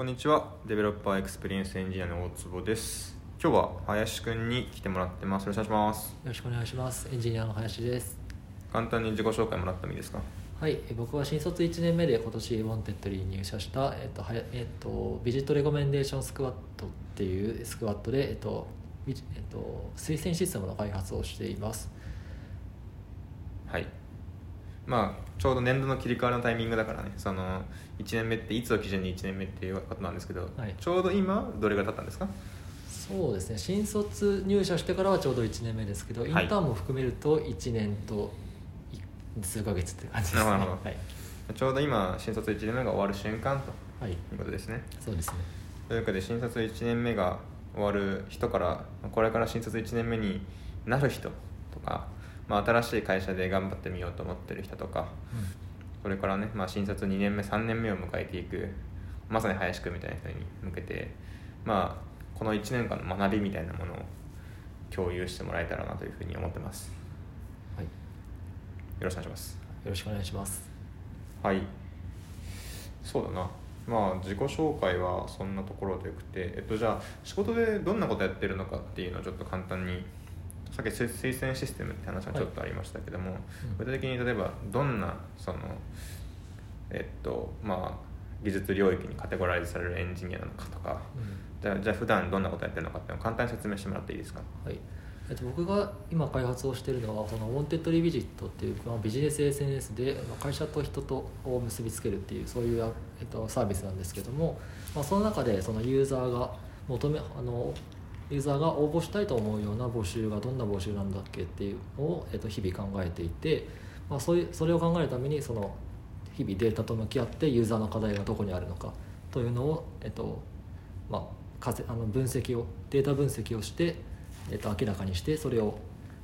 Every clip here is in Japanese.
こんにちは。 Developer Experience エンジニアの大坪です。今日は林くんに来てもらってます。よろしくお願いします。よろしくお願いします。エンジニアの林です。簡単に自己紹介もらってもいいですか？はい、え僕は新卒1年目で今年 Wantedly に入社した、えっとはやえっと、 Visit Recommendation Squad っていう Squad で、えっとビジえっと、推薦システムの開発をしています。はいまあちょうど年度の切り替わりのタイミングだからね。その1年目っていつを基準に1年目っていうことなんですけど、はい。ちょうど今どれぐらい経ったんですか？そうですね。新卒入社してからはちょうど1年目ですけど、インターンも含めると1年とい数ヶ月って感じですね。ちょうど今新卒1年目が終わる瞬間とはい、いうことですね。そうですね。というわけで新卒1年目が終わる人からこれから新卒1年目になる人とか、まあ、新しい会社で頑張ってみようと思ってる人とかこれからね、まあ、新卒2年目3年目を迎えていくまさに林くんみたいな人に向けて、まあ、この1年間の学びみたいなものを共有してもらえたらなというふうに思ってます。はい、よよろしくお願いします。ろしくお願いします。はい。そうだな。まあ自己紹介はそんなところでよくて、えっと、じゃあ仕事でどんなことやってるのかっていうのをちょっと簡単にさっき推推薦システムって話がちょっとありましたけども、うん具体的に例えばどんなそのえっとまあ技術領域にカテゴライズされるエンジニアなのかとかうん。じゃあじゃあ普段どんなことやってるのかっていうのを簡単に説明してもらっていいですか？はい。えっと、僕が今開発をしているのはその Wantedly Visit っていう、まあ、ビジネス SNS でまあ会社と人とを結びつけるっていうそういう、あえっと、サービスなんですけども、まあ、その中でそのユーザーが求めあのユーザーが応募したいと思うような募集がどんな募集なんだっけっていうのを、えっと、日々考えていて、まあ、そういうそれを考えるためにその日々データと向き合ってユーザーの課題がどこにあるのかというのを、えっとまあ、あの分析をデータ分析をして、えっと、明らかにしてそれを、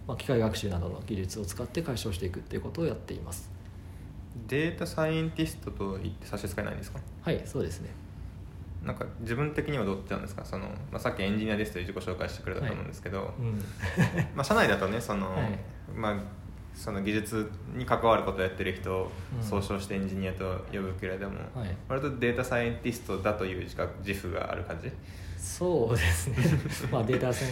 まあ、機械学習などの技術を使って解消していくっていうことをやっています。データサイエンティストと言って差し支えないんですか？はいそうですねなんか自分的にはどっちなんですかその、まあ、さっきエンジニアですという自己紹介してくれたと思うんですけど、うん。まあ、社内だとねその、はい。まあ、その技術に関わることをやってる人をうん。総称してエンジニアと呼ぶけれども、はい。割とデータサイエンティストだという自覚自負がある感じ？そうですね。まあデータセン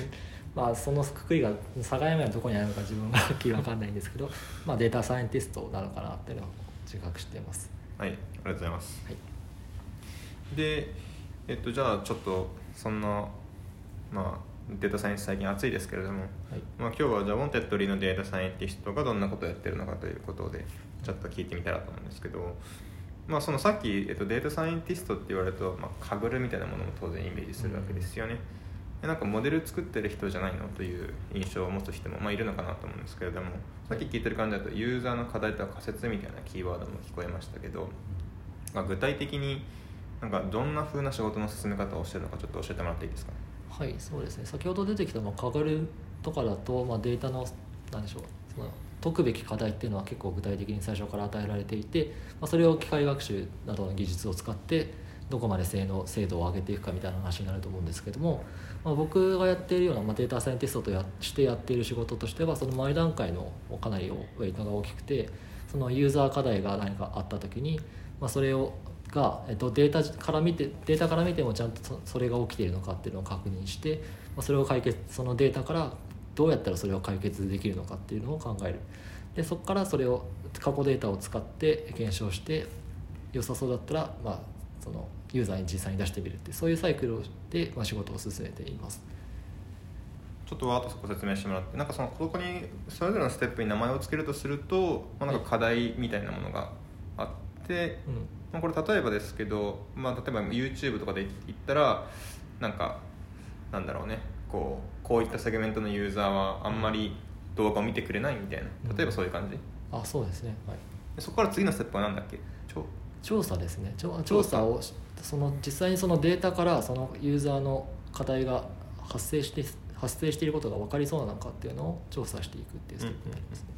まあそのくくりが境目はどこにあるのか自分ははっきり分かんないんですけど、まあ、データサイエンティストなのかなっていうのを自覚しています。はいありがとうございます。はい。でえっとじゃあちょっとそんなまあデータサイエンス最近熱いですけれども、はい。まあ、今日はじゃあ Wantedly のデータサイエンティストがどんなことをやってるのかということでちょっと聞いてみたらと思うんですけど、まあ、そのさっき、えっと、データサイエンティストって言われると、まあ、 Kaggle みたいなものも当然イメージするわけですよね、でなんかモデル作ってる人じゃないのという印象を持つ人も、まあ、いるのかなと思うんですけれどもさっき聞いてる感じだとユーザーの課題とか仮説みたいなキーワードも聞こえましたけど、まあ、具体的になんかどんな風な仕事の進め方をしてるのかちょっと教えてもらっていいですか？はいそうですね。先ほど出てきたまあカガルとかだと、まあ、データのなんでしょうその解くべき課題っていうのは結構具体的に最初から与えられていて、まあ、それを機械学習などの技術を使ってどこまで性能精度を上げていくかみたいな話になると思うんですけども、まあ、僕がやっているような、まあ、データサイエンティストとやしてやっている仕事としてはその前段階のかなりウェイトが大きくてそのユーザー課題が何かあった時に、まあ、それをが、えっと、データから見てデータから見てもちゃんとそそれが起きているのかっていうのを確認して、まあ、それを解決そのデータからどうやったらそれを解決できるのかっていうのを考える。でそこからそれを過去データを使って検証して良さそうだったら、まあ、そのユーザーに実際に出してみるってそういうサイクルで、まあ、仕事を進めています。ちょっとわーっとご説明してもらってなんかそのここにそれぞれのステップに名前を付けるとすると、まあ、なんか課題みたいなものがあって、うんまあ、これ例えばですけど、まあ、例えば YouTube とかで言ったらなんかなんだろうねこうこういったセグメントのユーザーはあんまり動画を見てくれないみたいな。例えばそういう感じ、あそうですね、はい、でそこから次のステップは何だっけ？調査ですね。調調査をその実際にそのデータからそのユーザーの課題が発生して発生していることが分かりそうなのかっていうのを調査していくっていうステップになりますね、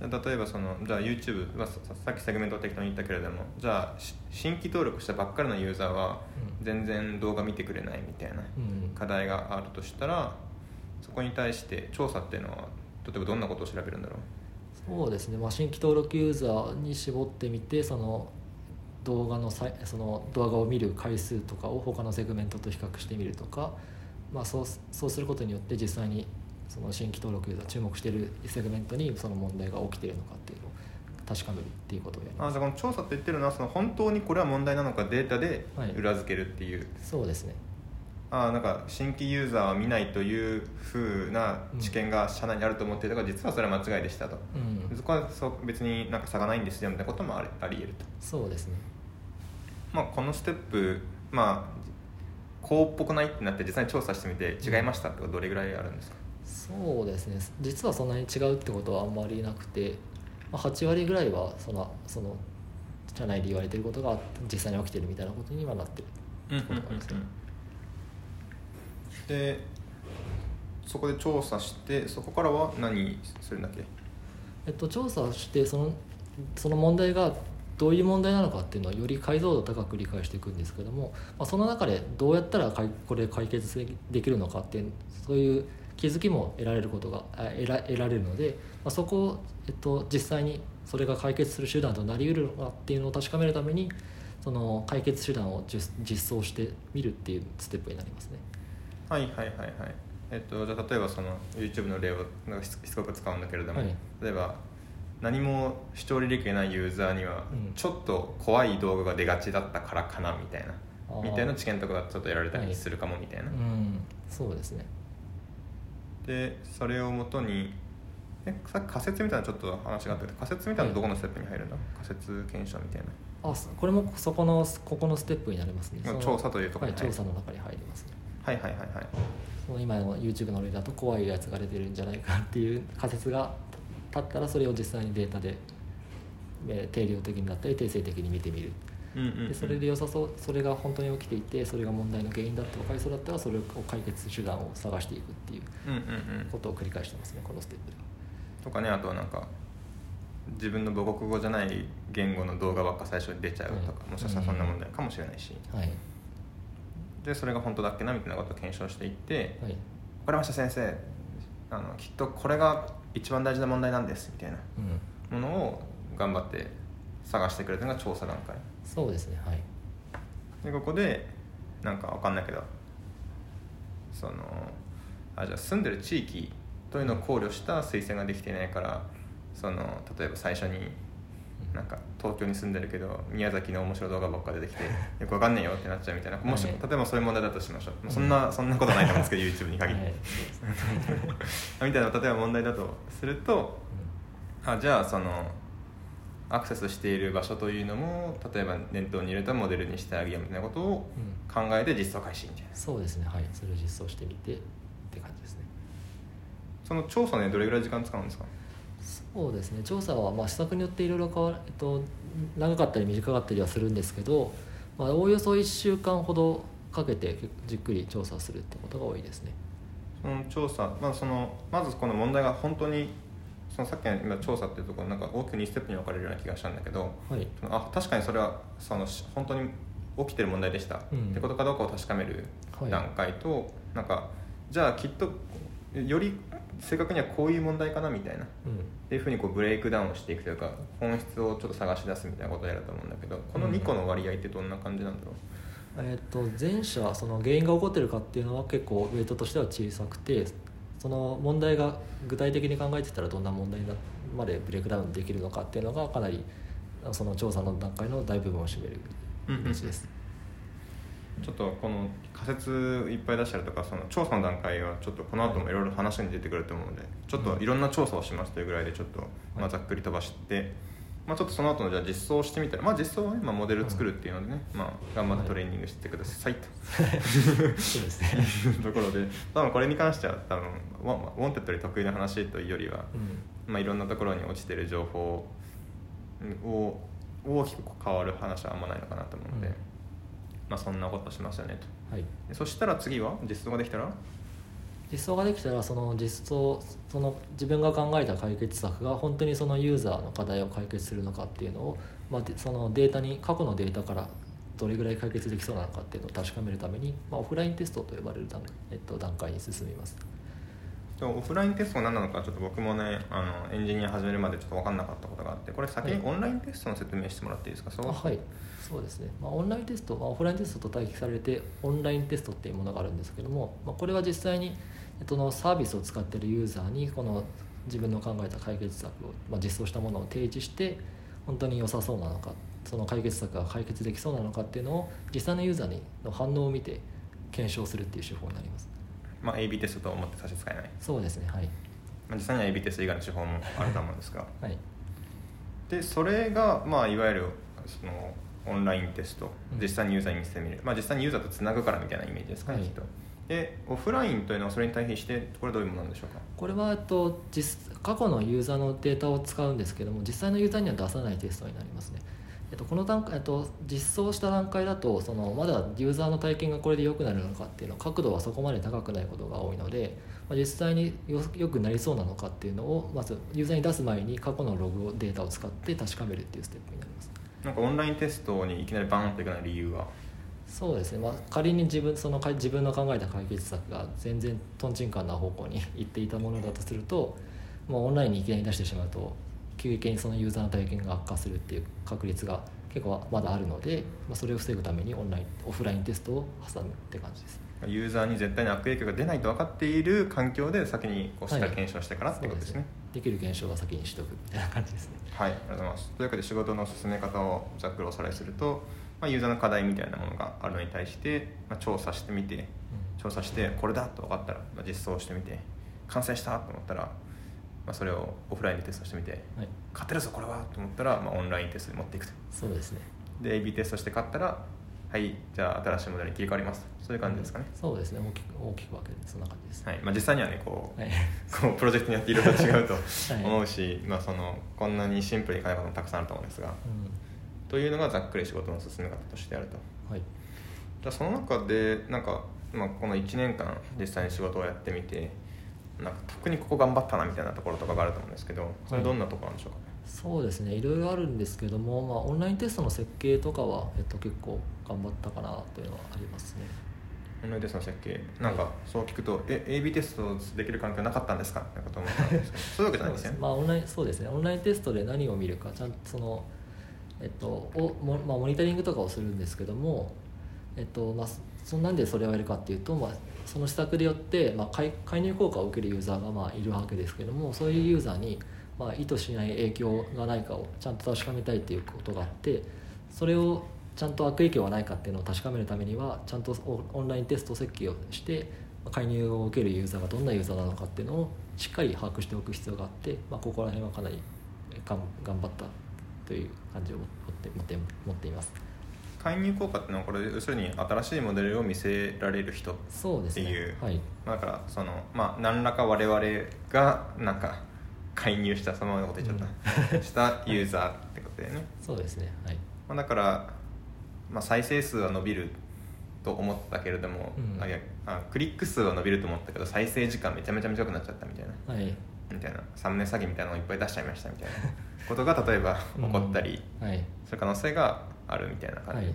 例えばそのじゃあ YouTube、まあ、ささっきセグメントを適当に言ったけれどもじゃあし新規登録したばっかりのユーザーはうん。全然動画見てくれないみたいなうん課題があるとしたらそこに対して調査っていうのは例えばどんなことを調べるんだろう？そうですね、まあ、新規登録ユーザーに絞ってみてその動画のさいその動画を見る回数とかを他のセグメントと比較してみるとか、まあ、そうそうすることによって実際にその新規登録ユーザー注目しているセグメントにその問題が起きているのかっていうのを確かめるっていうことをやります。あじゃあこの調査って言ってるのはその本当にこれは問題なのかデータではい裏付けるっていう、そうですね。あなんか新規ユーザーは見ないというふうな知見が社内にあると思っていたが実はそれは間違いでしたと、うん。そこはそう別になんか差がないんですよみたいなこともありあり得ると、そうですね。まあ、このステップまあこうっぽくないってなって実際に調査してみて違いましたってどれぐらいあるんですか、そうですね。実はそんなに違うってことはあんまりなくて、まあ、8割ぐらいはそのその社内で言われてることが実際に起きてるみたいなことにはなってる。うんうんうんうん。でそこで調査してそこからは何するんだっけ？えっと、調査してそのその問題がどういう問題なのかっていうのをより解像度高く理解していくんですけども、まあ、その中でどうやったらかいこれ解決できるのかっていうそういう気づきも得られることがあ得ら得られるので、まあ、そこを、えっと、実際にそれが解決する手段となりうるのかっていうのを確かめるためにその解決手段を実実装してみるっていうステップになりますね。はいはいはいはい。えっとじゃあ例えばその YouTube の例をなんかししつこく使うんだけれども、はい。例えば何も視聴履歴がないユーザーにはうん。ちょっと怖い動画が出がちだったからかなみたいな。あー。みたいな知見とかがちょっと得られたりするかもみたいな、うん。そうですねでそれをもとにえさっき仮説みたいなちょっと話があったけど仮説みたいなのどこのステップに入るんだ、仮説検証みたいな。あそこれもそこのここのステップになりますね。調査というところはい、に入る調査の中に入りますね。はい。はい。はい。はい。その今の YouTube の例だと怖いやつが出てるんじゃないかっていう仮説が立ったらそれを実際にデータでえー定量的になったり定性的に見てみるでそれで良さそうそれが本当に起きていてそれが問題の原因だって分かりそうだったらそれを解決手段を探していくっていうことを繰り返してますねこのステップで。はとかねあとはなんか自分の母国語じゃない言語の動画ばっか最初に出ちゃうとか、うんもしかしたらそんな問題かもしれないし、はい。でそれが本当だっけなみたいなことを検証していってはい「分かりました先生あのきっとこれが一番大事な問題なんです」みたいなうん。ものを頑張って探してくれたのが調査段階そうですねはい。でここでなんかわかんないけどそのあじゃあ住んでる地域というのを考慮した推薦ができていないからその例えば最初になんか東京に住んでるけど宮崎の面白い動画ばっか出てきて よくわかんねえよってなっちゃうみたいな。もしはい例えばそういう問題だとしましょう、まあそんなそんなことないと思うんですけど YouTube に限って、はい。みたいな例えば問題だとするとあじゃあそのアクセスしている場所というのも例えば念頭に入れたモデルにしてあげようみたいなことをうん。考えて実装開始みたいな。そうですね。はい。それを実装してみてって感じですね。その調査ねどれぐらい時間使うんですか？そうですね。調査はまあ施策によっていろいろ変わる、えっと、長かったり短かったりはするんですけど、まあ、おおよそ1週間ほどかけてじっくり調査するってことが多いですね。その調査、まあ、そのまずこの問題が本当にそのさっきの今調査っていうところなんか大きく2ステップに分かれるような気がしたんだけどはい。あ確かにそれはそのし本当に起きてる問題でした、うんってことかどうかを確かめるはい段階と、なんかじゃあきっとより正確にはこういう問題かなみたいなっうん。ていうふうにこうブレイクダウンしていくというか本質をちょっと探し出すみたいなことをやると思うんだけどこの2個の割合ってどんな感じなんだろう、えっと前者その原因が起こってるかっていうのは結構ウェイトとしては小さくてその問題が具体的に考えてたらどんな問題までブレイクダウンできるのかっていうのがかなりその調査の段階の大部分を占めるイメージです、ちょっとこの仮説いっぱい出したりとかその調査の段階はちょっとこの後もいろいろ話に出てくると思うのでちょっといろんな調査をしますというぐらいでちょっとまざっくり飛ばして、まあ、ちょっとその後のじゃあ実装してみたらまあ実装はね、まあ、モデル作るっていうのでね、まあ、頑張ってトレーニングしてくださいと。そうですね、ところで多分これに関しては多分 Wantedly 特異な話というよりは、うん。まあ、いろんなところに落ちてる情報を大きく変わる話はあんまないのかなと思うので、うん。まあ、そんなことしますよねと。はい、でそしたら次は実装ができたら実装ができたらその実装その自分が考えた解決策が本当にそのユーザーの課題を解決するのかっていうのを、まあ、でそのデータに過去のデータからどれぐらい解決できそうなのかっていうのを確かめるために、まあ、オフラインテストと呼ばれる段,、えっと、段階に進みます。でもオフラインテストが何なのかちょっと僕もねあのエンジニア始めるまでちょっと分かんなかったことがあってこれ先にオンラインテストの説明してもらっていいですか、そうあはい。そうですね、まあ、オンラインテスト、まあ、オフラインテストと対比されてオンラインテストっていうものがあるんですけども、まあ、これは実際に、えっと、のサービスを使っているユーザーにこの自分の考えた解決策を、まあ、実装したものを提示して本当に良さそうなのかその解決策が解決できそうなのかっていうのを実際のユーザーにの反応を見て検証するっていう手法になります。まあ、AB テストと思って差し支えない、そうですねはい。まあ、実際には AB テスト以外の手法もあると思うんですが。はい。でそれが、まあ、いわゆるそのオンラインテスト。うん。実際にユーザーに見せてみる、まあ、実際にユーザーとつなぐからみたいなイメージですかね、はい。きっとでオフラインというのはそれに対比してこれはどういうものなんでしょうか？これはえっと実過去のユーザーのデータを使うんですけども実際のユーザーには出さないテストになりますね。えっと、この段階、えっと、実装した段階だとそのまだユーザーの体験がこれで良くなるのかっていうの角度はそこまで高くないことが多いので、まあ、実際によ良くなりそうなのかっていうのをまずユーザーに出す前に過去のログをデータを使って確かめるっていうステップになります。なんかオンラインテストにいきなりバーンといかない理由は？そうですね、まあ、仮に自分そのか自分の考えた解決策が全然とんちんかんな方向に行っていたものだとするともうオンラインにいきなり出してしまうと急激にそのユーザーの体験が悪化するっていう確率が結構まだあるので、まあ、それを防ぐためにオンラインオフラインテストを挟むって感じです。ユーザーに絶対に悪影響が出ないと分かっている環境で先にこうしっかりはい検証してからってことですね、できる現象は先にしとくみたいな感じですね。はい、ありがとうございます。というわけで仕事の進め方をざっくりおさらいすると、まあ、ユーザーの課題みたいなものがあるのに対して、まあ、調査してみて調査してこれだと分かったら、まあ、実装してみて完成したと思ったら、まあ、それをオフラインでテストしてみてはい、勝てるぞこれはと思ったら、まあ、オンラインテストに持っていくと。そうですね。で AB テストして勝ったらはいじゃあ新しいモデルに切り替わります。そういう感じですかね、そうですね。大きく大きく分けてそんな感じです。はい。まあ、実際にはねこう,、はい。こうプロジェクトによっていろいろ違うと はい。思うし、まあ、そのこんなにシンプルにいかないこともたくさんあると思うんですが。うんというのがざっくり仕事の進め方としてあると。はい。じゃあその中でなんか、まあ、この1年間実際に仕事をやってみてなんか特にここ頑張ったなみたいなところとかがあると思うんですけどそれどんなところなんでしょうか？ね、そうですね。いろいろあるんですけども、まあ、オンラインテストの設計とかは、えっと、結構頑張ったかなというのはありますね。オンラインテストの設計。なんかそう聞くと「え AB テストできる環境なかったんですか?」ってこと思ったんですけど。そういうわけじゃないんですよねまあ、オンラインそうですね。オンラインテストで何を見るかちゃんとそのえっとをも、まあ、モニタリングとかをするんですけどもえっとまあそなんでそれをやるかっていうと、まあ、その施策によって、まあ、介介入効果を受けるユーザーがまあいるわけですけどもそういうユーザーに、まあ、意図しない影響がないかをちゃんと確かめたいっていうことがあってそれをちゃんと悪影響がないかっていうのを確かめるためにはちゃんとオンラインテスト設計をして介入を受けるユーザーがどんなユーザーなのかっていうのをしっかり把握しておく必要があって、まあ、ここら辺はかなり頑張ったという感じを持って持って持っています。介入効果っていうのはこれ要するに新しいモデルを見せられる人っていう。はい。まあだからそのまあ何らか我々がなんか介入したそのままのこと言っちゃった、したユーザーってことだよね、そうですね。はい。まあ、だから、まあ、再生数は伸びると思ったけれども、うん。あいやあクリック数は伸びると思ったけど再生時間めちゃめちゃ短くなっちゃったみたいな。はい。みたいな。サムネ詐欺みたいなのをいっぱい出しちゃいましたみたいな ことが例えば起こったりはい。する可能性があるみたいな感じ、はい。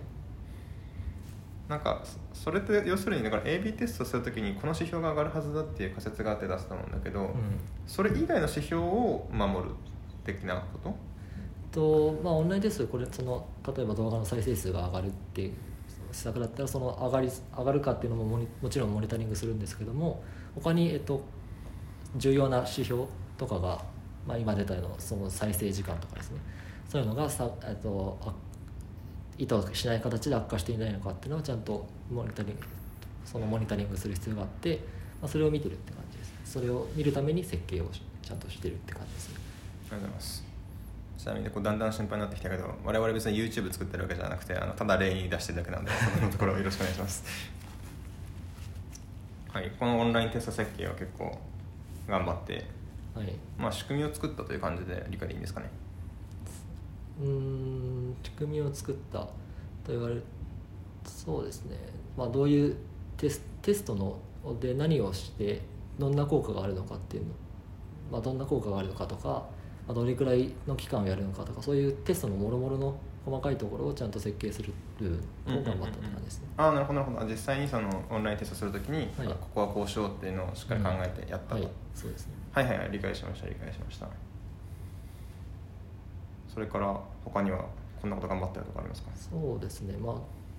なんかそそれって要するにだから AB テストするときにこの指標が上がるはずだっていう仮説があって出すと思うんだけど、うん。それ以外の指標を守る的なこと？とまあ、オンラインテストでこれその例えば動画の再生数が上がるっていう施策だったらその上がり上がるかっていうのももちろんモニタリングするんですけども他に、えっと、重要な指標とかが、まあ、今出たようなその再生時間とかですね。そういうのがさ、えっと、あ意図しない形で悪化していないのかっていうのをちゃんとモニタリングそのモニタリングする必要があって、まあ、それを見てるって感じです。それを見るために設計をちゃんとしてるって感じですね。ありがとうございます。ちなみにこうだんだん心配になってきたけど我々別に YouTube 作ってるわけじゃなくてあのただ例に出してるだけなんでそのところをよろしくお願いします。はいこのオンラインテスト設計は結構頑張って、はい。まあ、仕組みを作ったという感じで理解でいいんですかね？うーん仕組みを作ったと言われるそうですね、まあ、どういうテステストので何をしてどんな効果があるのかっていうの、まあ、どんな効果があるのかとか、まあ、どれくらいの期間をやるのかとかそういうテストのもろもろの細かいところをちゃんと設計する部分を頑張ったって感じですね、ああなるほどなるほど。実際にそのオンラインテストするときに、はい。あここはこうしようっていうのをしっかり考えてやったと、はい。そうですねはいはいはい理解しました理解しました。それから他にはこんなこと頑張ったよとかありますか？そうですね。まあ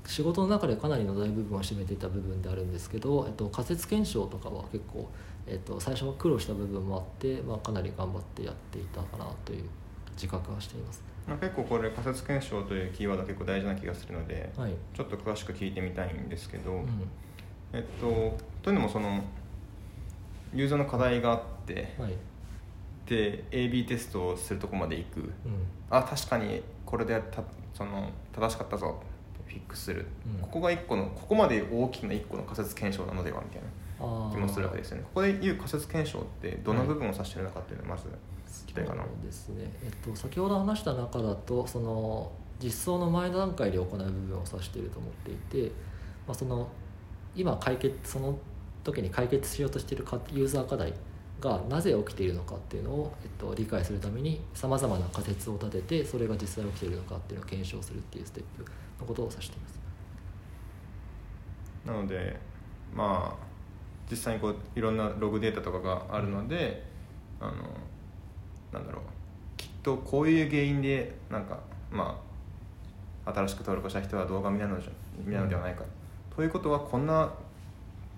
仕事の中でかなりの大部分を占めていた部分であるんですけど、えっと、仮説検証とかは結構、えっと、最初は苦労した部分もあって、まあ、かなり頑張ってやっていたかなという自覚はしています。まあ、結構これ仮説検証というキーワードは結構大事な気がするので、はい、ちょっと詳しく聞いてみたいんですけど、うん。えっとというのもそのユーザーの課題があってはい。で AB テストをするとこまで行く。うん。あ確かにこれでたその正しかったぞ。フィックスする、うん。ここが一個のここまで大きな一個の仮説検証なのではみたいな気もするわけですよね。ここで言う仮説検証ってどんな部分を指してるのかっていうのをまず聞きたいかな、そうですね、えっと、先ほど話した中だとその実装の前段階で行う部分を指していると思っていて、まあ、その今解決その時に解決しようとしているかユーザー課題がなぜ起きているのかっていうのを、えっと、理解するためにさまざまな仮説を立ててそれが実際起きているのかっていうのを検証するっていうステップのことを指しています。なのでまあ実際にこういろんなログデータとかがあるので、あのなんだろうきっとこういう原因でなんかまあ新しく登録した人は動画見なのじゃ見なのではないか、ということはこんな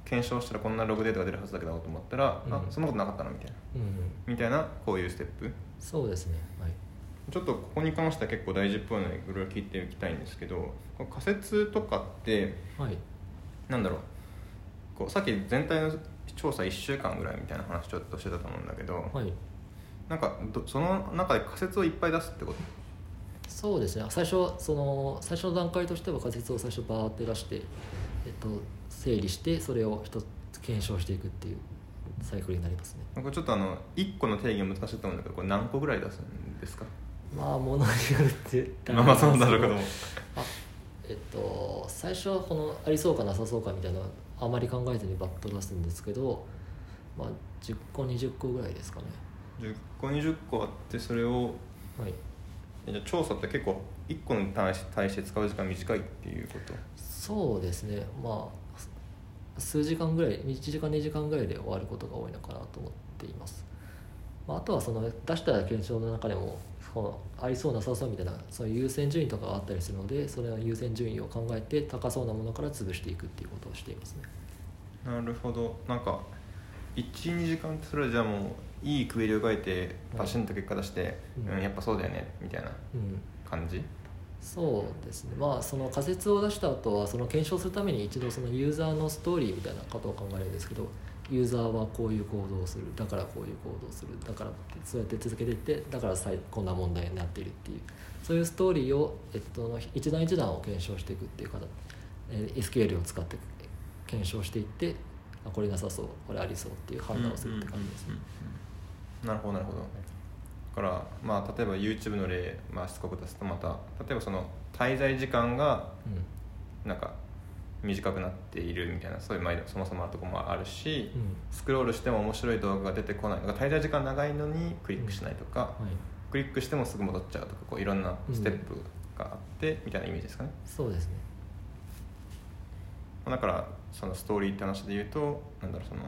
検証したらこんなログデータが出るはずだけどと思ったら、うん。あそんなことなかったなみたいな。うんうん、みたいなこういうステップ。そうですね、はい。ちょっとここに関しては結構大事っぽいのでいろいろ聞いていきたいんですけど仮説とかってはい。なんだろう。こうさっき全体の調査1週間ぐらいみたいな話ちょっとしてたと思うんだけど、はい。なんかどその中で仮説をいっぱい出すってこと？そうですね。最初その最初の段階としては仮説を最初バーって出して、えっと、整理してそれを一つ検証していくっていうサイクルになりますね。なんかちょっとあの1個の定義が難しいと思うんだけどこれ何個ぐらい出すんですか？まあものによるってまあまあそうだろうけども。あえっと最初はこのありそうかなさそうかみたいなあまり考えずにバッと出すんですけど、まあ、10個20個ぐらいですかね。10個20個あってそれをはい。えじゃあ調査って結構1個に対し対して使う時間短いっていうこと？そうですね。まあ数時間ぐらい1時間2時間ぐらいで終わることが多いのかなと思っています、まあ、あとはその出した検証の中でもそのありそうなさそうみたいなそういう優先順位とかがあったりするのでそれの優先順位を考えて高そうなものから潰していくっていうことをしていますね。なるほど。なんか12時間ってそれはじゃあもういいクエリを書いてパシンと結果出して、うん。うんやっぱそうだよねみたいなうん。感じ？そうですね。まあその仮説を出した後はその検証するために一度そのユーザーのストーリーみたいなことを考えるんですけどユーザーはこういう行動をする。だからこういう行動をする。だからそうやって続けていって。だからこんな問題になっているっていう。そういうストーリーを、えっと、一段一段を検証していくっていう形、えー SQL を使って検証していってあこれなさそうこれありそうっていう判断をするって感じですね。なるほどなるほど。からまあ例えば YouTube の例、まあ、しつこく出すとまた例えばその滞在時間がうん。なんか短くなっているみたいなそういう前そもそもあるところもあるし、うん。スクロールしても面白い動画が出てこない。なんか滞在時間長いのにクリックしないとか、はい、クリックしてもすぐ戻っちゃうとかこういろんなステップがあって、みたいなイメージですかね。そうですね。まあだからそのストーリーって話で言うとなんだろうその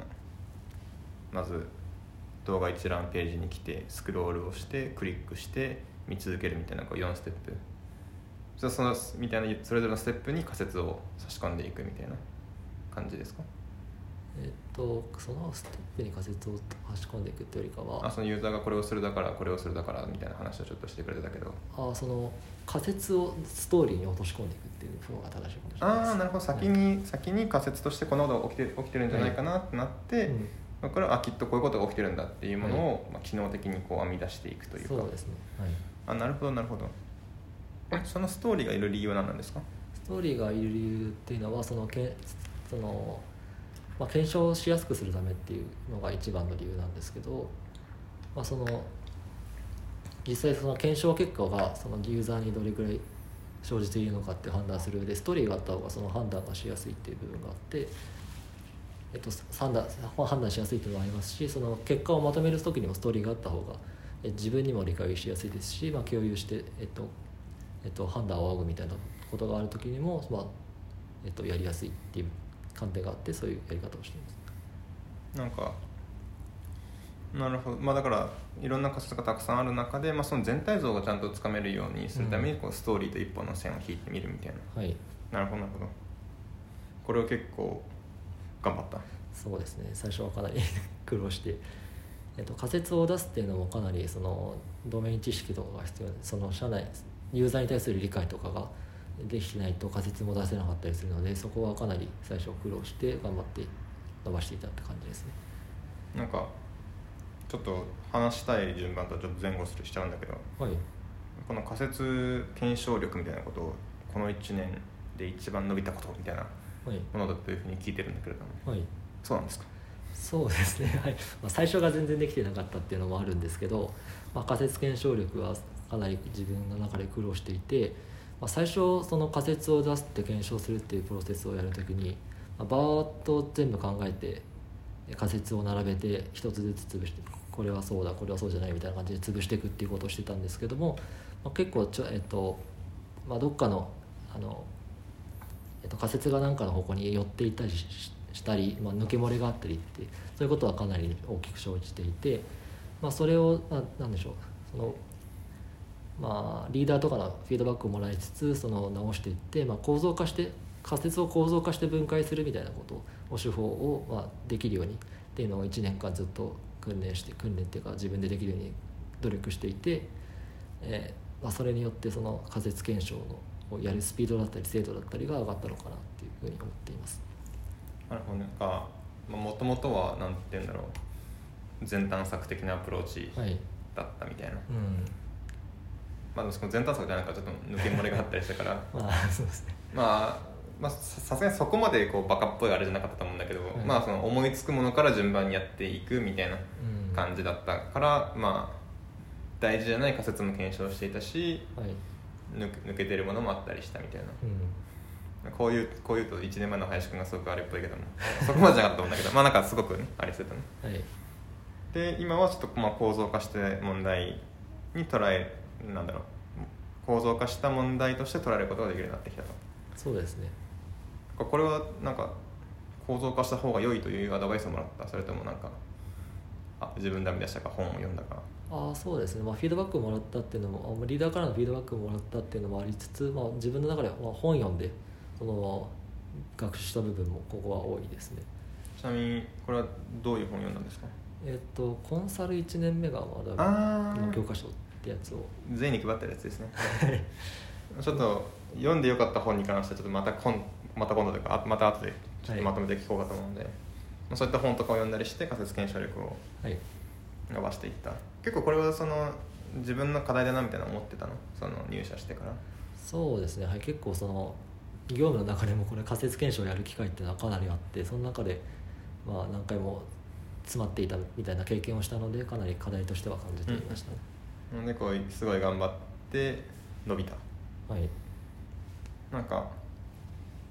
まず動画一覧ページに来てスクロールをしてクリックして見続けるみたいなこう4ステップ。そそのみたいなそれぞれのステップに仮説を差し込んでいくみたいな感じですか？えっとそのステップに仮説を差し込んでいくっていうよりかはあそのユーザーがこれをするだからこれをするだからみたいな話をちょっとしてくれたけど。あその仮説をストーリーに落とし込んでいくっていう方が正しいかもしれないですああなるほど。先に、先に仮説としてこんなことが起きて起きてるんじゃないかなってなって、うんだからあきっとこういうことが起きてるんだっていうものを、まあ、機能的にこう編み出していくというか。そうですね、はい、あなるほどなるほど。えそのストーリーがいる理由は何なんですか？ストーリーがいる理由っていうのはそのけその、まあ、検証しやすくするためっていうのが一番の理由なんですけど、まあ、その実際その検証結果がそのユーザーにどれくらい生じているのかって判断する上でストーリーがあった方がその判断がしやすいっていう部分があって、えっと、判断判断しやすいっていうのもありますしその結果をまとめる時にもストーリーがあった方がえ自分にも理解しやすいですし、まあ、共有して、えっと、えっと、判断を仰ぐみたいなことがある時にも、まあえっと、やりやすいっていう観点があってそういうやり方をしています。なんかなるほど。まあだからいろんな仮説がたくさんある中で、まあ、その全体像がちゃんとつかめるようにするためにこうストーリーと一本の線を引いてみるみたいな。はい。なるほどなるほど。これを結構頑張った。そうですね。最初はかなり 苦労して、えっと、仮説を出すっていうのもかなりそのドメイン知識とかが必要でその社内ユーザーに対する理解とかができてないと仮説も出せなかったりするのでそこはかなり最初苦労して頑張って伸ばしていたって感じですね。なんかちょっと話したい順番とちょっと前後するしちゃうんだけどはい。この仮説検証力みたいなことをこの1年で一番伸びたことみたいなはいものだというふうに聞いてるんだけれども。はい。そうなんですか？そうですね、はい。まあ、最初が全然できてなかったっていうのもあるんですけど、まあ、仮説検証力はかなり自分の中で苦労していて、まあ、最初その仮説を出して検証するっていうプロセスをやるときに、まあ、バーッと全部考えて仮説を並べて一つずつ潰してこれはそうだこれはそうじゃないみたいな感じで潰していくっていうことをしてたんですけども、まあ、結構ちょ、えっとまあ、どっかのあの、えっと、仮説が何かの方向に寄っていたりしたり、まあ、抜け漏れがあったりってそういうことはかなり大きく生じていて、まあ、それをななんでしょうその、まあ、リーダーとかのフィードバックをもらいつつその直していって、まあ、構造化して仮説を構造化して分解するみたいなことを手法を、まあ、できるようにっていうのを1年間ずっと訓練して訓練っていうか自分でできるように努力していて、えーまあ、それによってその仮説検証のやるスピードだったり精度だったりが上がったのかなっていうふうに思っています。なるほどね。なんかもともとはなんて言うんだろう。全探索的なアプローチはい。だったみたいな、うん。まあその全探索じゃなんかちょっと抜け漏れがあったりしたから。まあそうですね。まあまあささすがにそこまでこうバカっぽいあれじゃなかったと思うんだけど、はい。まあその思いつくものから順番にやっていくみたいなうん。感じだったから、まあ大事じゃない仮説も検証していたしはい抜け抜けてるものもあったりしたみたいな。うん。こういうこういうと1年前の林くんがすごくあれっぽいけども。そこまでじゃなかったと思うんだけど。まあなんかすごくねあれしてたねはい。で今はちょっとまあ構造化して問題に捉えなんだろう。構造化した問題として捉えることができるようになってきたと。そうですね。これはなんか構造化した方が良いというアドバイスをもらった。それともなんかあ自分で編み出したか？本を読んだか？ああそうですね、まあ、フィードバックをもらったっていうのもあリーダーからのフィードバックをもらったっていうのもありつつ、まあ、自分の中ではまあ本読んでその学習した部分もここは多いですね。ちなみにこれはどういう本を読んだんですか？えっとコンサル1年目がまだあの教科書ってやつを。全員に配ってるやつですね。ちょっと読んでよかった本に関してはちょっとまた今また今度というかあまた後でちょっとまとめて聞こうかと思うので、まあそういった本とかを読んだりして仮説検証力をはい。伸ばしていった結構これはその自分の課題だなみたいな思ってたの？その入社してから。そうですね、はい、結構その業務の中でもこれ仮説検証をやる機会っていうのはかなりあってその中でまあ何回も詰まっていたみたいな経験をしたのでかなり課題としては感じていましたね、なのでこうすごい頑張って伸びた。はい。なんか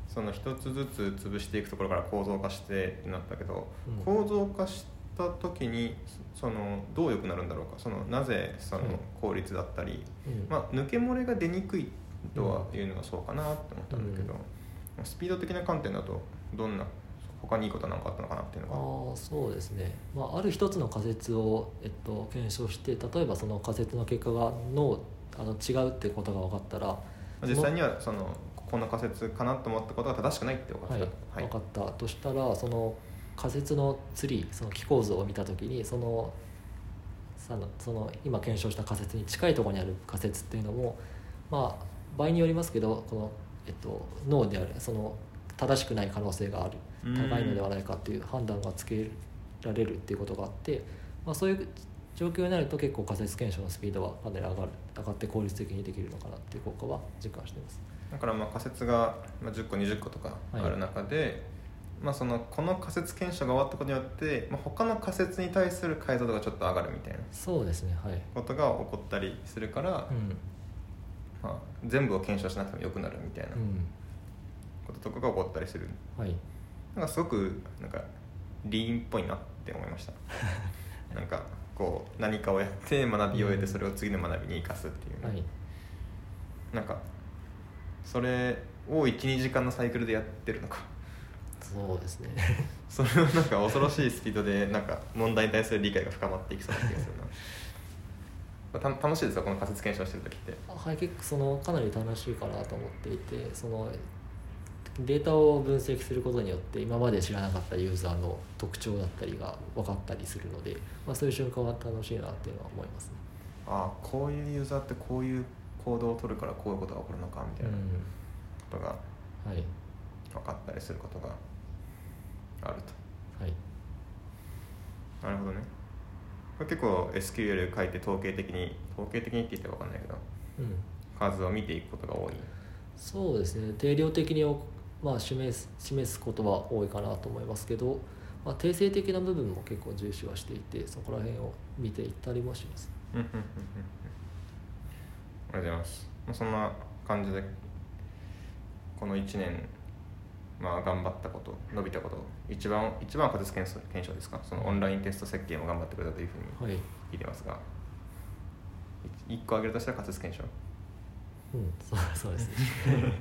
その一つずつ潰していくところから構造化してってなったけど、うん。構造化した時にそのどう良くなるんだろうか。そのなぜそのはい効率だったり、うん。まあ、抜け漏れが出にくいとはいうのはそうかなって思ったんだけど、スピード的な観点だとどんな他にいいことは何かあったのかなっていうのが。ああそうですね、まあ、ある一つの仮説を、えっと、検証して例えばその仮説の結果がノーあの違うってことが分かったら実際にはそのこの仮説かなと思ったことが正しくないって分かはい。った、分かったとしたらその仮説のツリーその気構造を見た時にそのその今検証した仮説に近いところにある仮説っていうのもまあ場合によりますけどこの、えっと、脳であるその正しくない可能性があるうん高いのではないかっていう判断がつけられるっていうことがあって、まあ、そういう状況になると結構仮説検証のスピードはかなり上がる上がって効率的にできるのかなっていう効果は実感しています。だからまあ仮説がまあ10個20個とかある中で、まあ、そのこの仮説検証が終わったことによって、まあ、他の仮説に対する解像度がちょっと上がるみたいなそうですねはい、ことが起こったりするから、うん。まあ、全部を検証しなくてもよくなるみたいなうん。こととかが起こったりする。はい、なんかすごくなんかリーンっぽいなって思いました。なんかこう何かをやって学びを得てそれを次の学びに生かすっていうね、はい。なんかそれを12時間のサイクルでやってるのかそうですね。それをなんか恐ろしいスピードでなんか問題に対する理解が深まっていきそうな気がするな。た楽しいですよこの仮説検証してる時って。はい結構そのかなり楽しいかなと思っていてそのデータを分析することによって今まで知らなかったユーザーの特徴だったりが分かったりするので、まあ、そういう瞬間は楽しいなっていうのは思いますね。ああこういうユーザーってこういう行動を取るからこういうことが起こるのかみたいなことが分かったりすることがあるはい。となるほどね。これ結構 SQL 書いて統計的に統計的にって言って分かんないけどうん。数を見ていくことが多い。そうですね。定量的におまあ、示す示すことは多いかなと思いますけど、まあ、定性的な部分も結構重視はしていてそこら辺を見ていったりもします。うんうんうんうんうん。ありがとうございます。まあそんな感じでこの1年まあ頑張ったこと伸びたこと一番一番は仮説検証検証ですか？そのオンラインテスト設計も頑張ってくれたというふうにはい、聞いてますが。1個挙げるとしたら仮説検証？うん、そうそうですね。